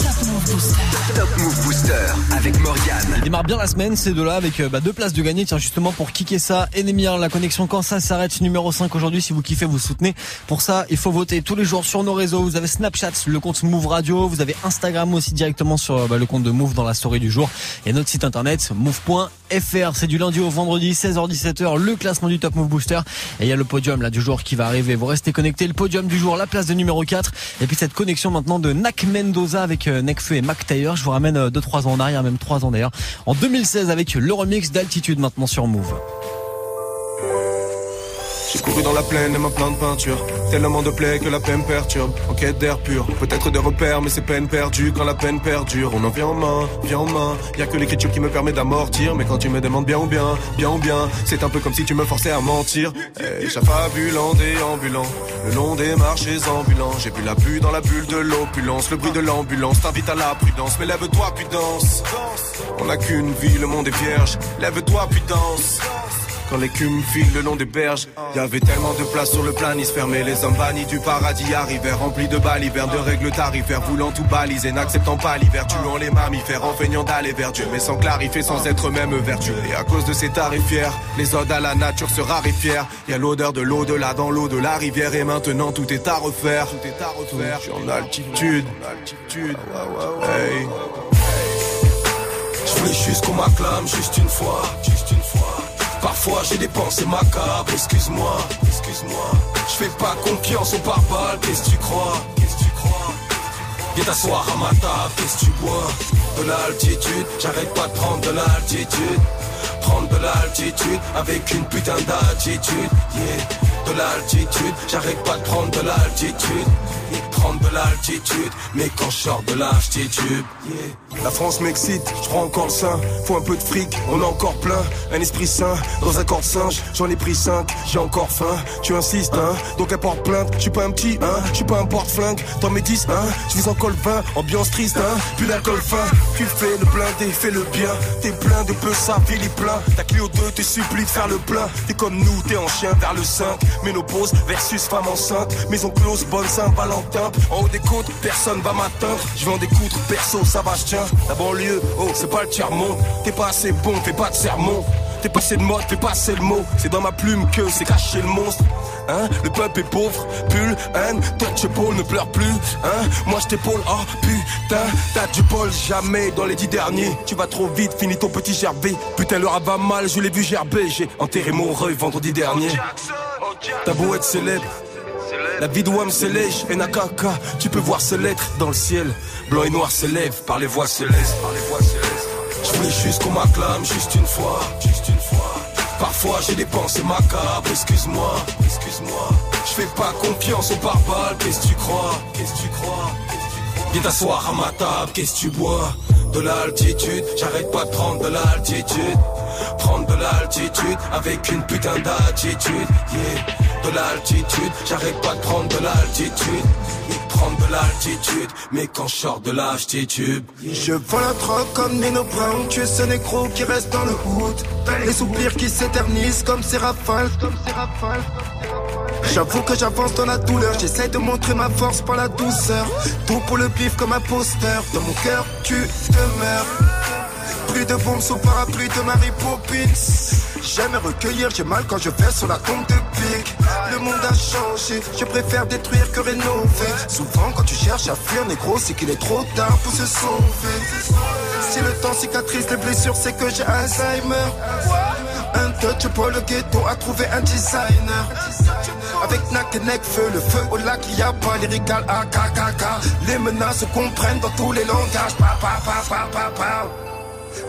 Top Move Booster avec Morgane. Il démarre bien la semaine, ces deux-là, avec euh, bah, deux places de gagner. Tiens, justement, pour kicker ça et Némir, la connexion quand ça s'arrête, numéro 5 aujourd'hui. Si vous kiffez, vous soutenez. Pour ça, il faut voter tous les jours sur nos réseaux. Vous avez Snapchat, le compte Move Radio. Vous avez Instagram aussi directement sur euh, bah, le compte de Move dans la story du jour. Et notre site internet, move.fr. C'est du lundi au vendredi, 16h17h, le classement du Top Move Booster. Et il y a le podium là du jour qui va arriver. Vous restez connectés. Le podium du jour, la place de numéro 4. Et puis cette connexion maintenant de Nak Mendoza avec euh, Nekfeu et Mac Taylor. Je vous ramène 2-3 ans en arrière, même 3 ans d'ailleurs. En 2016 avec le remix d'Altitude maintenant sur Move. J'ai couru dans la plaine et ma plein de peinture. Tellement de plaies que la peine perturbe. En quête d'air pur, peut-être des repères, mais c'est peine perdue quand la peine perdure. On en vient en main, vient en main. Y a que l'écriture qui me permet d'amortir. Mais quand tu me demandes bien ou bien, bien ou bien, c'est un peu comme si tu me forçais à mentir. Hey, j'affabulant, déambulant, le long des marchés ambulants. J'ai bu la bulle dans la bulle de l'opulence. Le bruit de l'ambulance t'invite à la prudence. Mais lève-toi, puis danse. On n'a qu'une vie, le monde est vierge. Lève-toi, puis danse. Quand l'écume file le long des berges, y avait tellement de place sur le planisphère, mais les hommes bannis du paradis arrivèrent, remplis de balivernes, de règles tarifaires, voulant tout baliser, n'acceptant pas l'hiver, tuant les mammifères, en feignant d'aller vers Dieu, mais sans clarifier, sans être même vertueux. Et à cause de ces tarifières, les odes à la nature se raréfièrent. Y a l'odeur de l'au-delà dans l'eau de la rivière, et maintenant tout est à refaire. Tout est à refaire. Je suis en altitude, altitude. Hey. Je voulais juste qu'on m'acclame juste une fois, juste une fois. Parfois j'ai des pensées macabres, excuse-moi, excuse-moi. Je fais pas confiance aux pare-balles, qu'est-ce que tu crois, qu'est-ce que tu crois? Viens t'asseoir à ma table, qu'est-ce que tu bois? De l'altitude, j'arrête pas de prendre de l'altitude. Prendre de l'altitude avec une putain d'attitude, yeah. De l'altitude, j'arrête pas de prendre de l'altitude. Prendre de l'altitude, mais quand je sors de titube. La France m'excite, je prends encore le sein. Faut un peu de fric, on a encore plein. Un esprit sain, dans un corps singe, j'en ai pris cinq, j'ai encore faim. Tu insistes, hein, donc apporte plainte. Je suis pas un petit, hein, je suis pas un porte-flingue. Dans mes 10, hein, je vis encore le vin, ambiance triste, hein, plus d'alcool fin. Tu fais le blindé, fais le bien. T'es plein de peu, ça ville est plein. Ta Clio 2 te supplie de faire le plein. T'es comme nous, t'es en chien vers le 5. Ménopause versus femme enceinte. Maison close, bonne Saint-Valentin. En haut des côtes, personne va m'atteindre. Je vais en découdre, perso, ça va, je tiens. La banlieue, oh, c'est pas le tiers-monde. T'es pas assez bon, fais pas de sermon. T'es passé de mode, fais passer le mot. C'est dans ma plume que c'est caché le monstre. Hein, le peuple est pauvre, pull, haine, touch ne pleure plus, hein, moi je t'épaule, oh putain, t'as du bol, jamais dans les dix derniers, tu vas trop vite, finis ton petit gerbé, putain le va mal, je l'ai vu gerber, j'ai enterré mon reuil vendredi dernier, t'as beau être célèbre, la vie de Wam c'est lèche, et Nakaka, tu peux voir ces lettres dans le ciel, blanc et noir s'élèvent par les voix célestes, par les voix célestes, je voulais juste qu'on m'acclame, juste une fois, juste une fois. Parfois j'ai des pensées macabres, excuse-moi, excuse-moi. Je fais pas confiance aux barbares, qu'est-ce que tu crois, qu'est-ce que tu crois? Viens t'asseoir à ma table, qu'est-ce que tu bois? De l'altitude, j'arrête pas de prendre de l'altitude. Prendre de l'altitude avec une putain d'attitude, yeah. De l'altitude, j'arrête pas de prendre de l'altitude. Prendre de l'altitude, mais quand je sors de là, je vends la drogue comme Nino Brown, tu es ce négro qui reste dans le hood. Les soupirs qui s'éternisent comme ces rafales, comme. J'avoue que j'avance dans la douleur, j'essaie de montrer ma force par la douceur. Tout pour le pif comme un poster, dans mon cœur tu demeures. Plus de bombes sous parapluie de Mary Poppins. J'aime recueillir, j'ai mal quand je fais sur la tombe de pique. Le monde a changé, je préfère détruire que rénover. Souvent, quand tu cherches à fuir, négro, c'est qu'il est trop tard pour se sauver. Si le temps cicatrise les blessures, c'est que j'ai Alzheimer. Un touch pour le ghetto a trouvé un designer. Avec Nak et feu, le feu au lac, y a pas lyrical AKKK. Les menaces comprennent dans tous les langages. Pa, pa, pa, pa, pa, pa.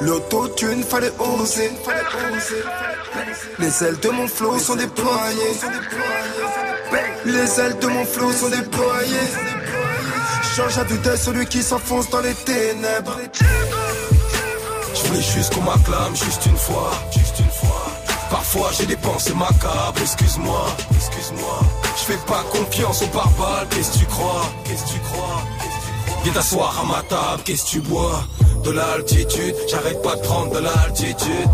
L'autotune, fallait oser, fallait oser. Les ailes de mon flow sont déployées. Les ailes de mon flow sont déployées. Change à de celui qui s'enfonce dans les ténèbres. Je voulais juste qu'on m'acclame, juste une fois, juste une fois. Parfois j'ai des pensées macabres, excuse-moi, excuse-moi. Je fais pas confiance aux barbares, qu'est-ce que tu crois, qu'est-ce que tu crois? Viens t'asseoir à ma table, qu'est-ce que tu bois? De l'altitude, j'arrête pas de prendre de l'altitude.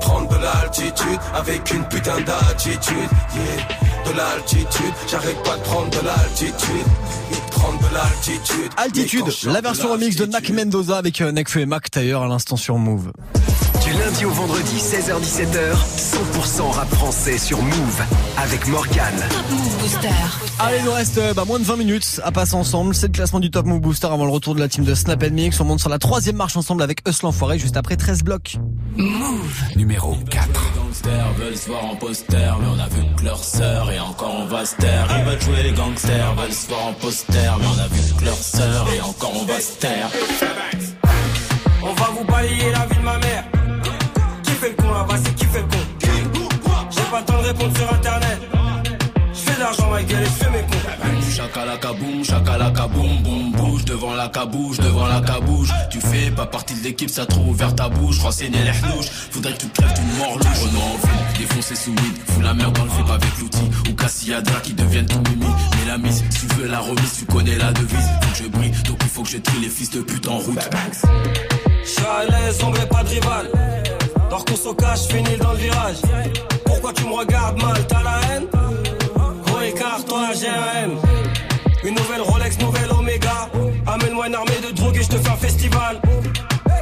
Prendre de l'altitude avec une putain d'attitude, yeah. De l'altitude, j'arrête pas de prendre de l'altitude. Prendre de l'altitude. Altitude, la version remix de Nak Mendoza avec euh, Nekfeu et Mac Taylor à l'instant sur Move. Du lundi au vendredi, 16h17h, 100% rap français sur Move avec Morgan. Move Booster. Allez, il nous reste euh, bah, moins de 20 minutes à passer ensemble. C'est le classement du Top Move Booster avant le retour de la team de Snap Mix. On monte sur la troisième marche ensemble avec Us l'enfoiré juste après 13 blocs. Move. Numéro 4. gangsters veulent se voir en poster, mais on a vu que leur sœur et encore on va se taire. Ils veulent jouer les gangsters, veulent se voir en poster, mais on a vu que leur sœur et encore on va se taire. On va vous balayer la vie de ma mère. Fait le con là-bas, c'est qui fait le con J'ai pas le temps de répondre sur internet. Je fais de l'argent, ma gueule, et je fais mes cons. Chakalaka boum, chakalaka boum, boum, bouge devant la cabouche, devant la cabouche. Tu fais pas partie de l'équipe, ça trop ouvert ta bouche. Renseigner les hnouches, faudrait que tu te crèves d'une mort louche. Renaud en ville, défoncer sous weed, fous la merde dans le fait avec l'outil. Ou Cassiadra qui deviennent ton mimi. Mais la mise, si tu veux la remise, tu connais la devise. Faut que je brille, donc il faut que je trie les fils de pute en route. Je suis à l'aise, on pas de rival. Dors qu'on se cache, finis dans le virage. Pourquoi tu me regardes mal, t'as la haine Gros écart, toi j'ai un M. Une nouvelle Rolex, nouvelle Omega. Amène-moi une armée de drogue et je te fais un festival.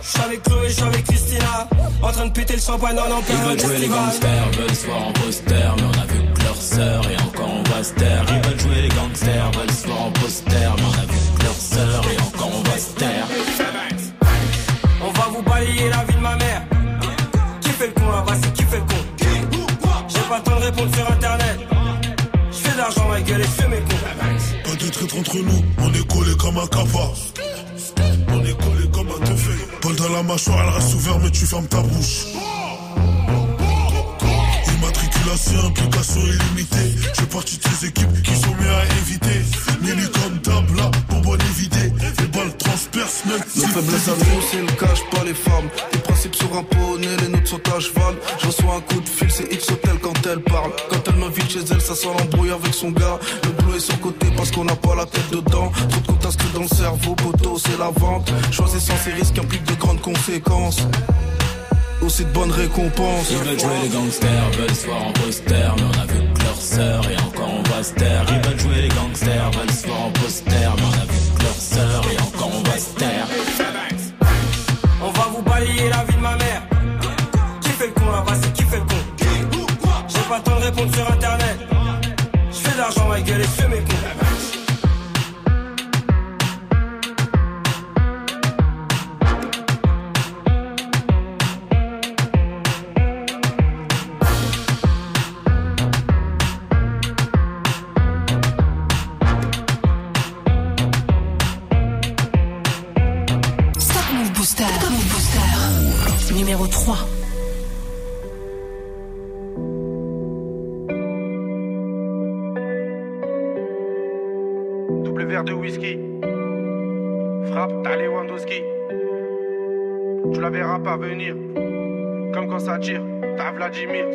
Je suis avec Chloé, je suis avec Christina. En train de péter le champagne en Ils plein veulent jouer les gangsters, veulent se voir en poster, mais on a vu que leur sœur et encore on va se taire. Ils veulent jouer les gangsters, veulent se voir en poster, mais on a vu que leur sœur et encore on va se taire. On va vous balayer la vie de ma mère. Fait con là-bas, c'est qui fait le con J'ai pas le temps de répondre sur internet. Je fais de l'argent, ma gueule, et je fais mes cons. Pas de traître entre nous, on est collé comme un capa. On est collé comme un teufé. Paul dans la mâchoire, elle reste ouverte, mais tu fermes ta bouche. Assez, implication illimitée. Je fais partie de ces équipes qui sont mieux à éviter. Mini comme table, là, bonbonne évidée. Les balles transpercent même. Nos faiblesses à nous, c'est le cash, pas les femmes. Les principes sur un poney, les nôtres sont à cheval. Je reçois un coup de fil, c'est X Hotel quand elle parle. Quand elle m'invite chez elle, ça sent l'embrouille avec son gars. Le boulot est sur côté parce qu'on n'a pas la tête dedans. Trop de comptes inscrits dans le cerveau, poteau, c'est la vente. Choisissant ces risques implique de grandes conséquences. Aussi de bonnes récompenses. Ils veulent jouer les gangsters, veulent se voir en poster, mais on a vu que leur sœur et encore on va se taire. Ils veulent jouer les gangsters, veulent se voir en poster, mais on a vu que leur sœur et encore on va se taire. On va vous balayer la vie de ma mère. Qui fait le con là-bas, c'est qui fait le con? J'ai pas le temps de répondre sur internet. Je fais de l'argent, ma gueule, et je fais mes cons. Verras pas venir. Comme quand ça tire, t'as Vladimir.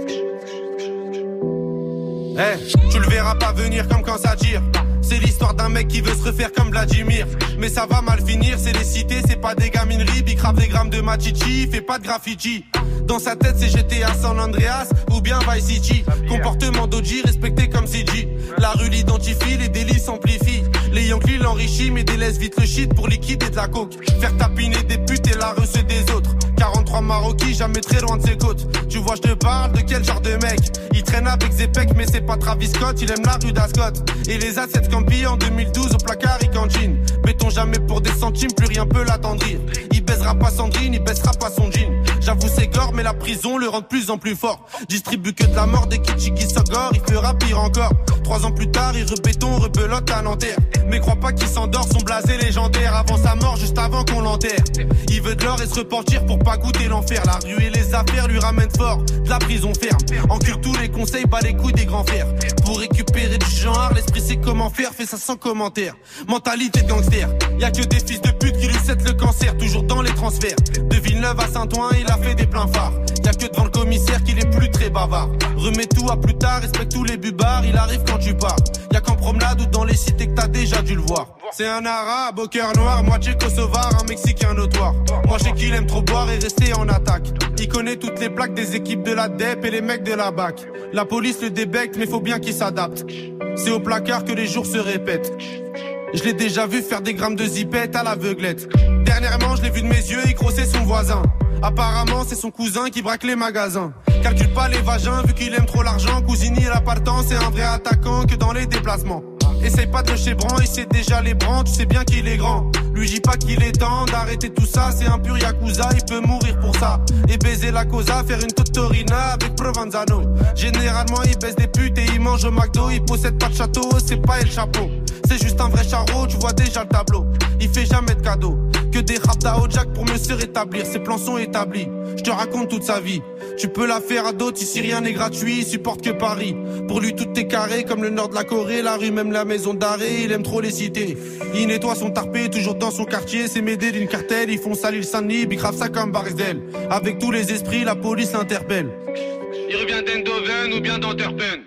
Eh, tu le verras pas venir comme quand ça tire. C'est l'histoire d'un mec qui veut se refaire comme Vladimir. Mais ça va mal finir, c'est les cités, c'est pas des gamineries. Big des grammes de machichi, fait pas de graffiti. Dans sa tête, c'est GTA San Andreas ou bien Vice City. Comportement d'Oji respecté comme CG. La rue l'identifie, les délits s'amplifient. Les Yankees l'enrichissent, mais délaissent vite le shit pour liquider de la coke. Faire tapiner des putes et la recette des autres. 43 Maroquis, jamais très loin de ses côtes. Tu vois, je te parle de quel genre de mec? Il traîne avec Zepek, mais c'est pas Travis Scott. Il aime la rue d'Ascot. Et les assets Campi en 2012 au placard, il cantine. Béton jamais pour des centimes, plus rien peut l'attendrir. Il baisera pas Sandrine, il baissera pas son jean. J'avoue, c'est gore, mais la prison le rend de plus en plus fort. Distribue que de la mort des kitschis qui s'ogorent, il fera pire encore. Trois ans plus tard, il rebéton, rebelote à Nanterre. Mais crois pas qu'il s'endort, son blasé légendaire avant sa mort, juste avant qu'on l'enterre. Il veut de l'or et se repentir pour pas goûter l'enfer. La rue et les affaires lui ramènent fort, de la prison ferme. Encule tous les conseils, bat les couilles des grands fers. Pour récupérer du genre, l'esprit sait comment faire, fait ça sans commentaire. Mentalité de gangster, y a que des fils de pute qui lui cèdent le cancer, toujours dans les transferts. De Villeneuve à Saint-Ouen, il a fait des pleins phares. Y a que devant le commissaire qu'il est plus très bavard. Remets tout à plus tard, respecte tous les bubards, il arrive quand tu pars. Y a qu'en promenade ou dans les cités que t'as déjà dû le voir. C'est un arabe au cœur noir, moitié kosovar, un mexicain notoire. Moi je sais qu'il aime trop boire et rester en attaque. Il connaît toutes les plaques des équipes de la DEP et les mecs de la BAC. La police le débecte, mais faut bien qu'il s'adapte. C'est au placard que les jours se répètent. Je l'ai déjà vu faire des grammes de zipette à l'aveuglette. Dernièrement, je l'ai vu de mes yeux, il grossait son voisin. Apparemment, c'est son cousin qui braque les magasins. Calcule pas les vagins, vu qu'il aime trop l'argent. Cousini, l'appartement, c'est un vrai attaquant que dans les déplacements. Essaye pas de le chébran, il sait déjà les brans, tu sais bien qu'il est grand. Lui dis pas qu'il est temps d'arrêter tout ça, c'est un pur yakuza, il peut mourir pour ça. Et baiser la cosa, faire une totorina avec Provenzano. Généralement, il baisse des putes et il mange au McDo, il possède pas de château, c'est pas El Chapeau. C'est juste un vrai charreau, tu vois déjà le tableau. Il fait jamais de cadeaux, que des rap Jack pour mieux se rétablir, ses plans sont établis. Je te raconte toute sa vie. Tu peux la faire à d'autres, ici rien n'est gratuit, il supporte que Paris. Pour lui, tout est carré, comme le nord de la Corée, la rue, même la maison d'arrêt, il aime trop les cités. Il nettoie son tarpé, toujours dans son quartier, c'est m'aider d'une cartelle, ils font salir Saint-Denis, ils gravent ça comme Barzel. Avec tous les esprits, la police l'interpelle. Il revient d'Endoven ou bien d'Anterpen.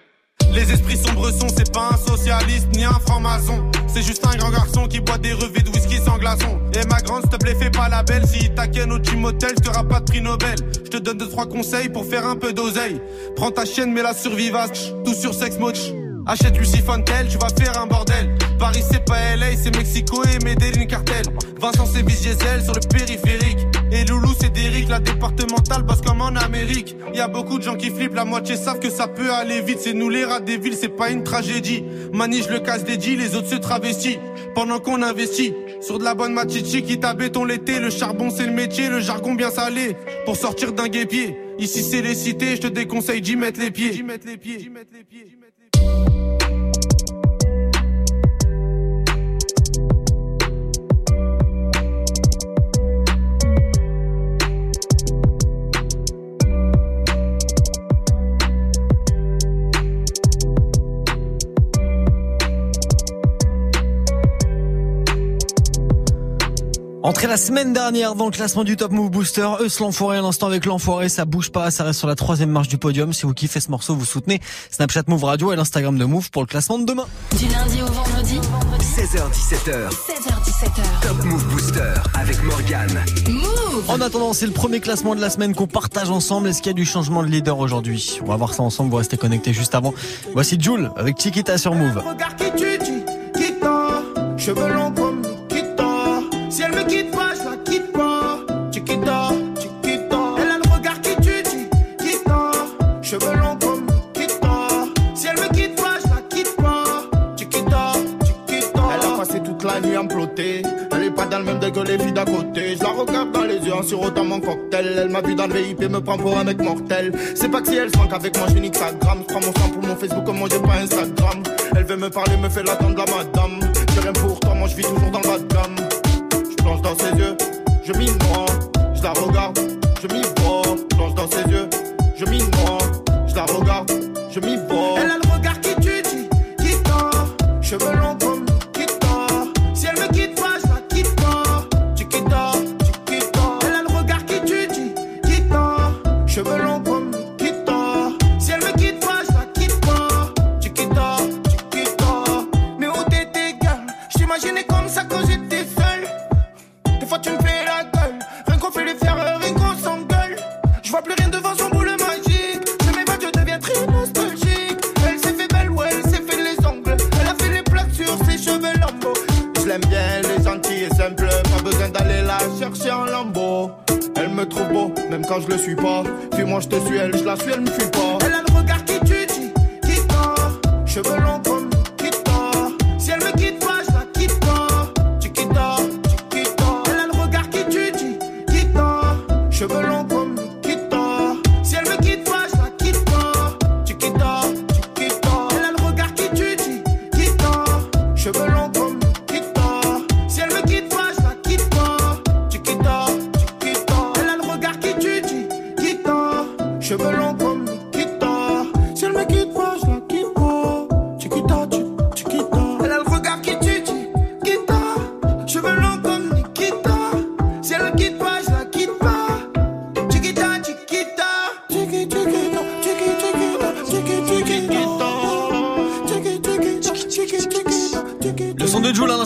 Les esprits sombres sont, c'est pas un socialiste ni un franc-maçon. C'est juste un grand garçon qui boit des revêts de whisky sans glaçon. Et ma grande, s'il te plaît, fais pas la belle. Si t'aquenne au team hotel, t'auras pas de prix Nobel. Je te donne deux, trois conseils pour faire un peu d'oseille. Prends ta chienne, mets la survivace. Tout sur sex moch. Achète Lucy Fontel, tu vas faire un bordel. Paris c'est pas LA, c'est Mexico et Medellin cartel. Vincent c'est Diesel sur le périphérique. Et Loulou c'est Derrick, la départementale passe comme en Amérique. Y a beaucoup de gens qui flippent, la moitié savent que ça peut aller vite. C'est nous les rats des villes, c'est pas une tragédie. Manige le casse des les autres se travestissent. Pendant qu'on investit sur de la bonne machichi qui t'a béton l'été. Le charbon c'est le métier, le jargon bien salé. Pour sortir d'un guépier. Ici c'est les cités, je te déconseille d'y mettre les pieds. D'y mettre les pieds. D'y mettre les pieds. Entrée la semaine dernière dans le classement du Top Move Booster, Eus l'enfoiré à l'instant avec l'enfoiré, ça bouge pas, ça reste sur la troisième marche du podium. Si vous kiffez ce morceau, vous soutenez Snapchat Move Radio et l'Instagram de Move pour le classement de demain. Du lundi au vendredi 16h17h. 16h17h. Top Move Booster avec Morgane. Move En attendant, c'est le premier classement de la semaine qu'on partage ensemble. Est-ce qu'il y a du changement de leader aujourd'hui? On va voir ça ensemble, vous restez connectés juste avant. Voici Jules avec Chiquita sur Move. Regarde qui tu dis, quitta, cheveux longs comme Nikita. Si elle me quitte pas, je la quitte pas. Chiquita, chiquita. Elle a le regard qui tu dis, quitta, cheveux longs comme Nikita. Si elle me quitte pas, je la quitte pas. Chiquita, chiquita. Elle a passé toute la nuit à me. Elle est pas dans le même que les filles d'à côté. Je la regarde dans les yeux en sirotant mon cocktail. Elle m'a vu dans le VIP, me prend pour un mec mortel. C'est pas que si elle se manque avec moi, je nique sa gramme. Je prends mon sang pour mon Facebook, moi j'ai pas Instagram. Elle veut me parler, me fait l'attendre la madame. J'ai rien pour toi, moi je vis toujours dans de gamme. Dans ses yeux, je m'y noie. Je la regarde, je m'y. Je plonge dans ses yeux, je m'y noie. Je la regarde, je m'y. Cheveux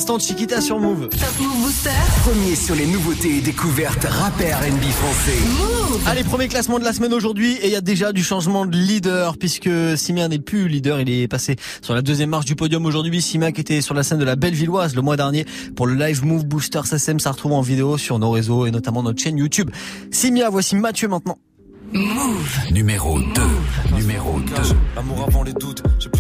l'instant, Chiquita sur Move. Top Move Booster. Premier sur les nouveautés et découvertes rappeurs NB français. Allez, premier classement de la semaine aujourd'hui et il y a déjà du changement de leader puisque Simia n'est plus leader, il est passé sur la deuxième marche du podium aujourd'hui. Simia qui était sur la scène de la Bellevilloise le mois dernier pour le live Move Booster SSM, ça retrouve en vidéo sur nos réseaux et notamment notre chaîne YouTube. Simia, voici Mathieu maintenant. Move. Numéro 2. Numéro 2. L'amour avant les doutes, j'ai plus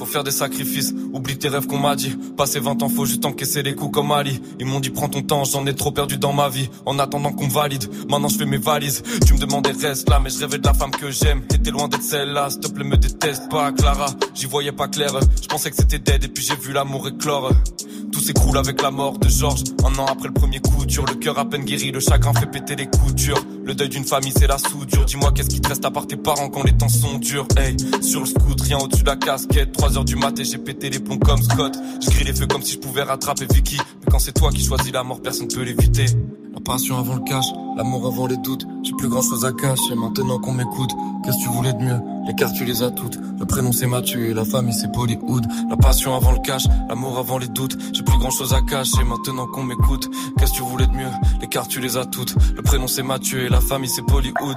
Faut faire des sacrifices, oublie tes rêves qu'on m'a dit. Passer 20 ans, faut juste encaisser les coups comme Ali. Ils m'ont dit prends ton temps, j'en ai trop perdu dans ma vie. En attendant qu'on valide, maintenant je fais mes valises. Tu me demandais reste là, mais je rêvais de la femme que j'aime. T'es loin d'être celle-là, s'il te plaît me déteste pas, Clara. J'y voyais pas clair, je pensais que c'était dead et puis j'ai vu l'amour éclore. Tout s'écroule avec la mort de Georges. Un an après le premier coup dur, le cœur à peine guéri, le chagrin fait péter les coutures. Le deuil d'une famille, c'est la soudure. Dis-moi, qu'est-ce qui te reste à part tes parents quand les temps sont durs? Hey, sur le scoot, rien au-dessus de la casquette. 3 heures du matin, j'ai pété les plombs comme Scott. Je grille les feux comme si je pouvais rattraper Vicky. Mais quand c'est toi qui choisis la mort, personne peut l'éviter. La passion avant le cash, l'amour avant les doutes. J'ai plus grand chose à cacher maintenant qu'on m'écoute. Qu'est-ce que tu voulais de mieux? Les cartes tu les as toutes. Le prénom c'est Mathieu et la famille c'est Bollywood. La passion avant le cash, l'amour avant les doutes. J'ai plus grand chose à cacher maintenant qu'on m'écoute. Qu'est-ce que tu voulais cartes tu les as toutes. Le prénom c'est Mathieu et la famille c'est Bollywood.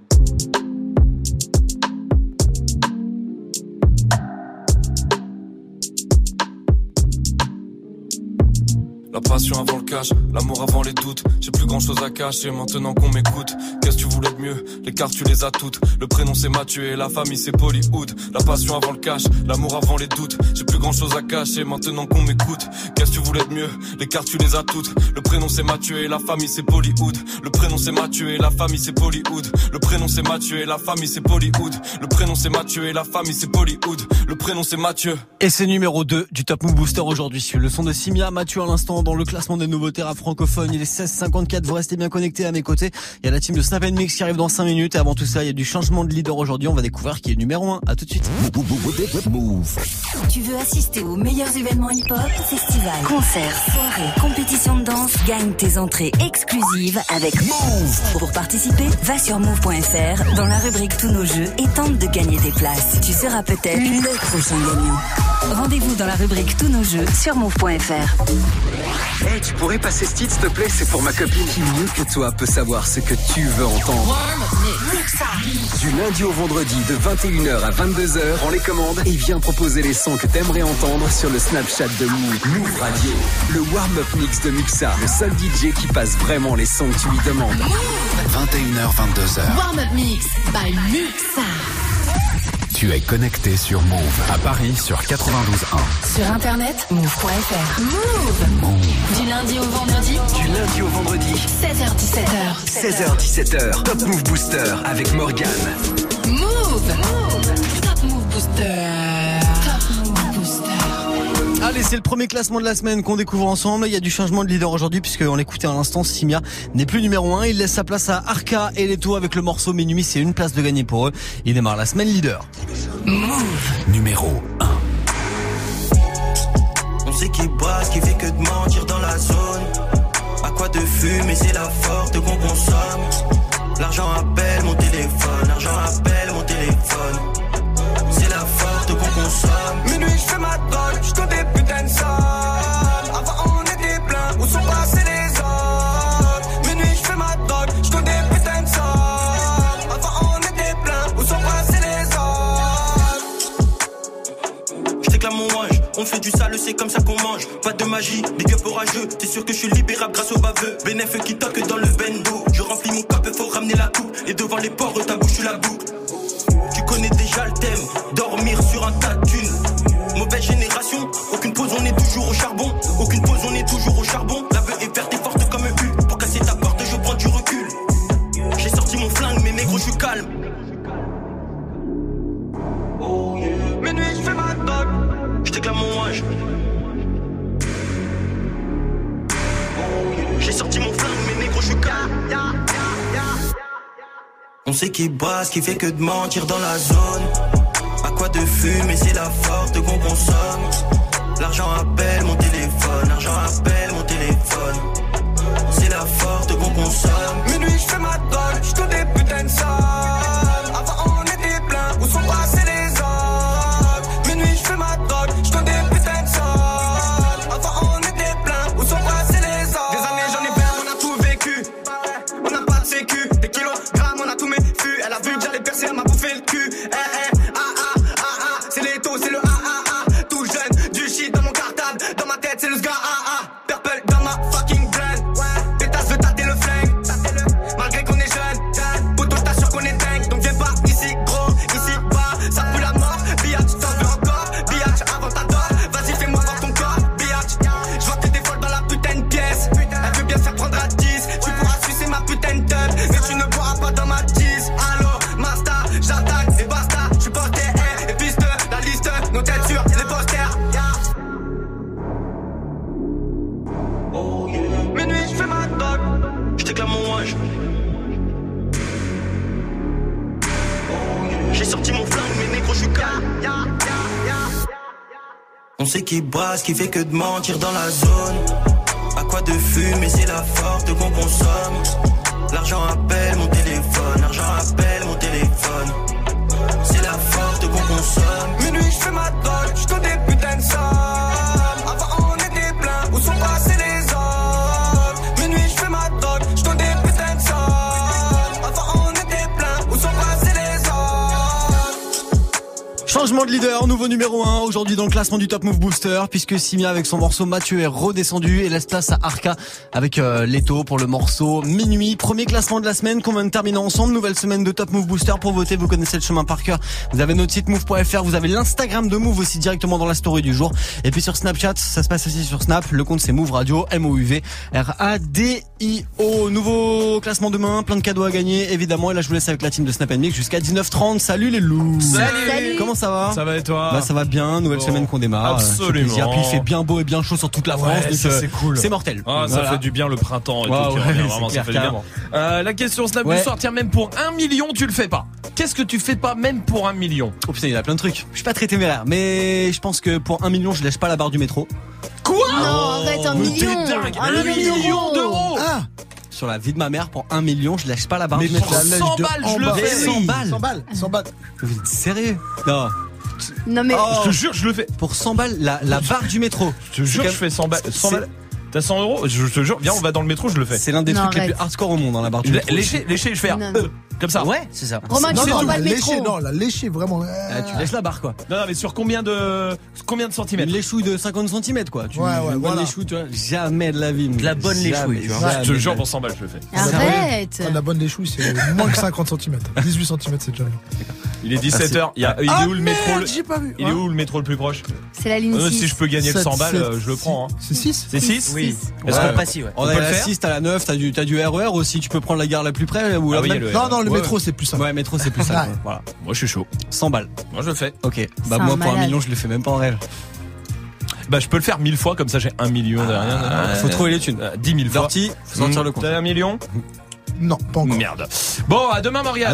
La passion avant le cash, l'amour avant les doutes. J'ai plus grand chose à cacher maintenant qu'on m'écoute. Qu'est-ce que tu voulais de mieux? Les cartes tu les as toutes. Le prénom c'est Mathieu et la famille c'est Hollywood. La passion avant le cash, l'amour avant les doutes. J'ai plus grand chose à cacher maintenant qu'on m'écoute. Qu'est-ce que tu voulais de mieux? Les cartes tu les as toutes. Le prénom c'est Mathieu et la famille c'est Hollywood. Le prénom c'est Mathieu et la famille c'est Hollywood. Le prénom c'est Mathieu et la famille c'est Hollywood. Le prénom c'est Mathieu et la famille c'est Hollywood. Le prénom c'est Mathieu. Et c'est numéro 2 du Top Move Booster aujourd'hui. Le son de Simia, Mathieu à l'instant dans le classement des nouveaux terrains francophones. Il est 16h54, vous restez bien connectés à mes côtés. Il y a la team de Snap Mix qui arrive dans 5 minutes. Et avant tout ça, il y a du changement de leader aujourd'hui. On va découvrir qui est numéro 1. À tout de suite. Tu veux assister aux meilleurs événements hip-hop, festivals, concerts, soirées, compétitions de danse, gagne tes entrées exclusives avec Move. Pour participer, va sur move.fr dans la rubrique Tous nos jeux et tente de gagner des places. Tu seras peut-être le prochain gagnant. Rendez-vous dans la rubrique Tous nos jeux sur move.fr. Hey, tu pourrais passer ce titre, s'il te plaît? C'est pour ma copine. Qui mieux que toi peut savoir ce que tu veux entendre? Du lundi au vendredi, de 21h à 22h, prends les commandes et viens proposer les sons que t'aimerais entendre sur le Snapchat de Move. Move Radio. Le warm-up mix de Muxa, le seul DJ qui passe vraiment les sons que tu lui demandes. 21h, 22h. Warm-up mix by Muxa. Tu es connecté sur Move à Paris sur 92.1. Sur internet, move.fr. Move. Du lundi au vendredi. Du lundi au vendredi. 16h17h. 16h17h. Top Move Booster avec Morgan. Move. Top Move Booster. Move. Allez, c'est le premier classement de la semaine qu'on découvre ensemble. Il y a du changement de leader aujourd'hui puisqu'on l'écoutait à l'instant, Simia n'est plus numéro 1. Il laisse sa place à Arca et Leto avec le morceau Minuit. C'est une place de gagner pour eux. Il démarre la semaine leader. Numéro 1. On sait qui boit, ce qui fait que de mentir dans la zone. À quoi de fumer, c'est la forte qu'on consomme. L'argent appelle mon téléphone, l'argent appelle mon téléphone. C'est la forte qu'on consomme. Minuit, je fais ma drogue, je compte Avant, on était plein, où sont passés les autres? Minuit, je fais ma drogue, je compte des putains de sommes. Avant, on était plein, où sont passés les autres? Je déclame mon ange, on fait du sale, c'est comme ça qu'on mange. Pas de magie, des gueux orageux. T'es sûr que je suis libérable grâce au baveux. Bénéf qui toque dans le bendo. Je remplis mon cap, faut ramener la coupe. Et devant les porcs, ta bouche, la boucle. Tu connais déjà le thème, dormir sur un tas de thunes. Mauvaise génération, J'ai sorti mon flingue, mais négro, je. On sait qui ce qui fait que de mentir dans la zone. À quoi de fumer, c'est la forte qu'on consomme. L'argent appelle mon téléphone, l'argent appelle mon téléphone. C'est la forte qu'on consomme. Minuit, je fais ma drogue, je compte des putains de sait qui ce qui fait que de mentir dans la zone. À quoi de fumer, c'est la forte qu'on consomme. L'argent appelle mon Changement de leader, nouveau numéro 1 aujourd'hui dans le classement du Top Move Booster puisque Simia avec son morceau Mathieu est redescendu et laisse place à Arca avec euh, Leto pour le morceau Minuit. Premier classement de la semaine qu'on vient de terminer ensemble. Nouvelle semaine de Top Move Booster pour voter. Vous connaissez le chemin par cœur. Vous avez notre site move.fr. Vous avez l'Instagram de Move aussi directement dans la story du jour. Et puis sur Snapchat, ça se passe aussi sur Snap. Le compte c'est Move Radio, M-O-U-V R-A-D-I-O. Nouveau classement demain, plein de cadeaux à gagner évidemment. Et là je vous laisse avec la team de Snap Mix jusqu'à 19h30. Salut les loups. Salut. Comment ça va? Ça va et toi Bah ça va bien, nouvelle Bon. semaine qu'on démarre. Absolument. Euh, fait plaisir. Puis il fait bien beau et bien chaud sur toute la France. Ouais, euh, c'est cool. C'est mortel. Ah, ça Voilà. fait du bien le printemps et Ouais, tout. ouais, ça fait bien. Euh, la question Snap Ouais. du soir, tiens, même pour un million, tu le fais pas. Qu'est-ce que tu fais pas même pour un million? Oh putain, il y a plein de trucs. Je suis pas très téméraire, mais je pense que pour un million, je lèche pas la barre du métro. Quoi? Non, arrête, un million. Un Un million d'euros Ah Sur la vie de ma mère, pour un million, je lèche pas la barre Mais du métro. pour 100 balles, je le fais. 100 balles 100 balles, 100 balles. Vous êtes sérieux? Non. Non mais Oh. Je te jure, je le fais. Pour 100 balles, la, la barre du métro. Je te jure, je fais 100 balles. 100 c'est- balles. T'as 100 euros Je te jure, viens, on va dans le métro, je le fais. C'est l'un des Non, trucs les plus hardcore au monde, dans la barre du métro. Lécher, lécher, je fais. Euh, non. Comme ça. Ouais, c'est ça. Romain, Non, tu non, prends pas la le métro. lécher, non, la lécher, vraiment. Ah, tu lèches la barre, quoi. Non, non, mais sur combien de combien de Une centimètres léchouille de 50 cm, quoi. Tu, Ouais, ouais, une bonne voilà. léchouille, tu vois. Jamais de la vie. De la bonne léchouille, tu vois. Je te jure, pour 100 balles, je le fais. Arrête. Ah, la bonne léchouille, c'est moins que 50 cm. 18 cm, c'est déjà bien. Il est 17h. Il, y a, il est Ah, où le métro merde, le- pas vu. Il est où le métro le plus proche C'est la ligne Euh, 6. Si je peux gagner le 100 balles, Sept, euh, je le prends. hein. C'est 6 C'est 6 Oui. Est-ce Ouais. qu'on pas si, ouais. On On a la faire 6, t'as la 9, t'as du, t'as du RER aussi, tu peux prendre la gare la plus près ou Ah la oui, il même- le Non, non, le Ouais. métro, c'est plus simple. Ouais, métro c'est plus ça. Voilà. Moi, je suis chaud. 100 balles. Moi, je le fais. Ok. Bah moi un pour un million, je le fais même pas en rêve. Bah, je peux le faire 1000 fois, comme ça j'ai 1 million derrière. Ah, faut trouver les thunes. Euh, 10 000 fois. Dirty, faut sortir Mmh. le compte. T'as un million? Non, pas encore. Merde. Bon, à demain, Morgane.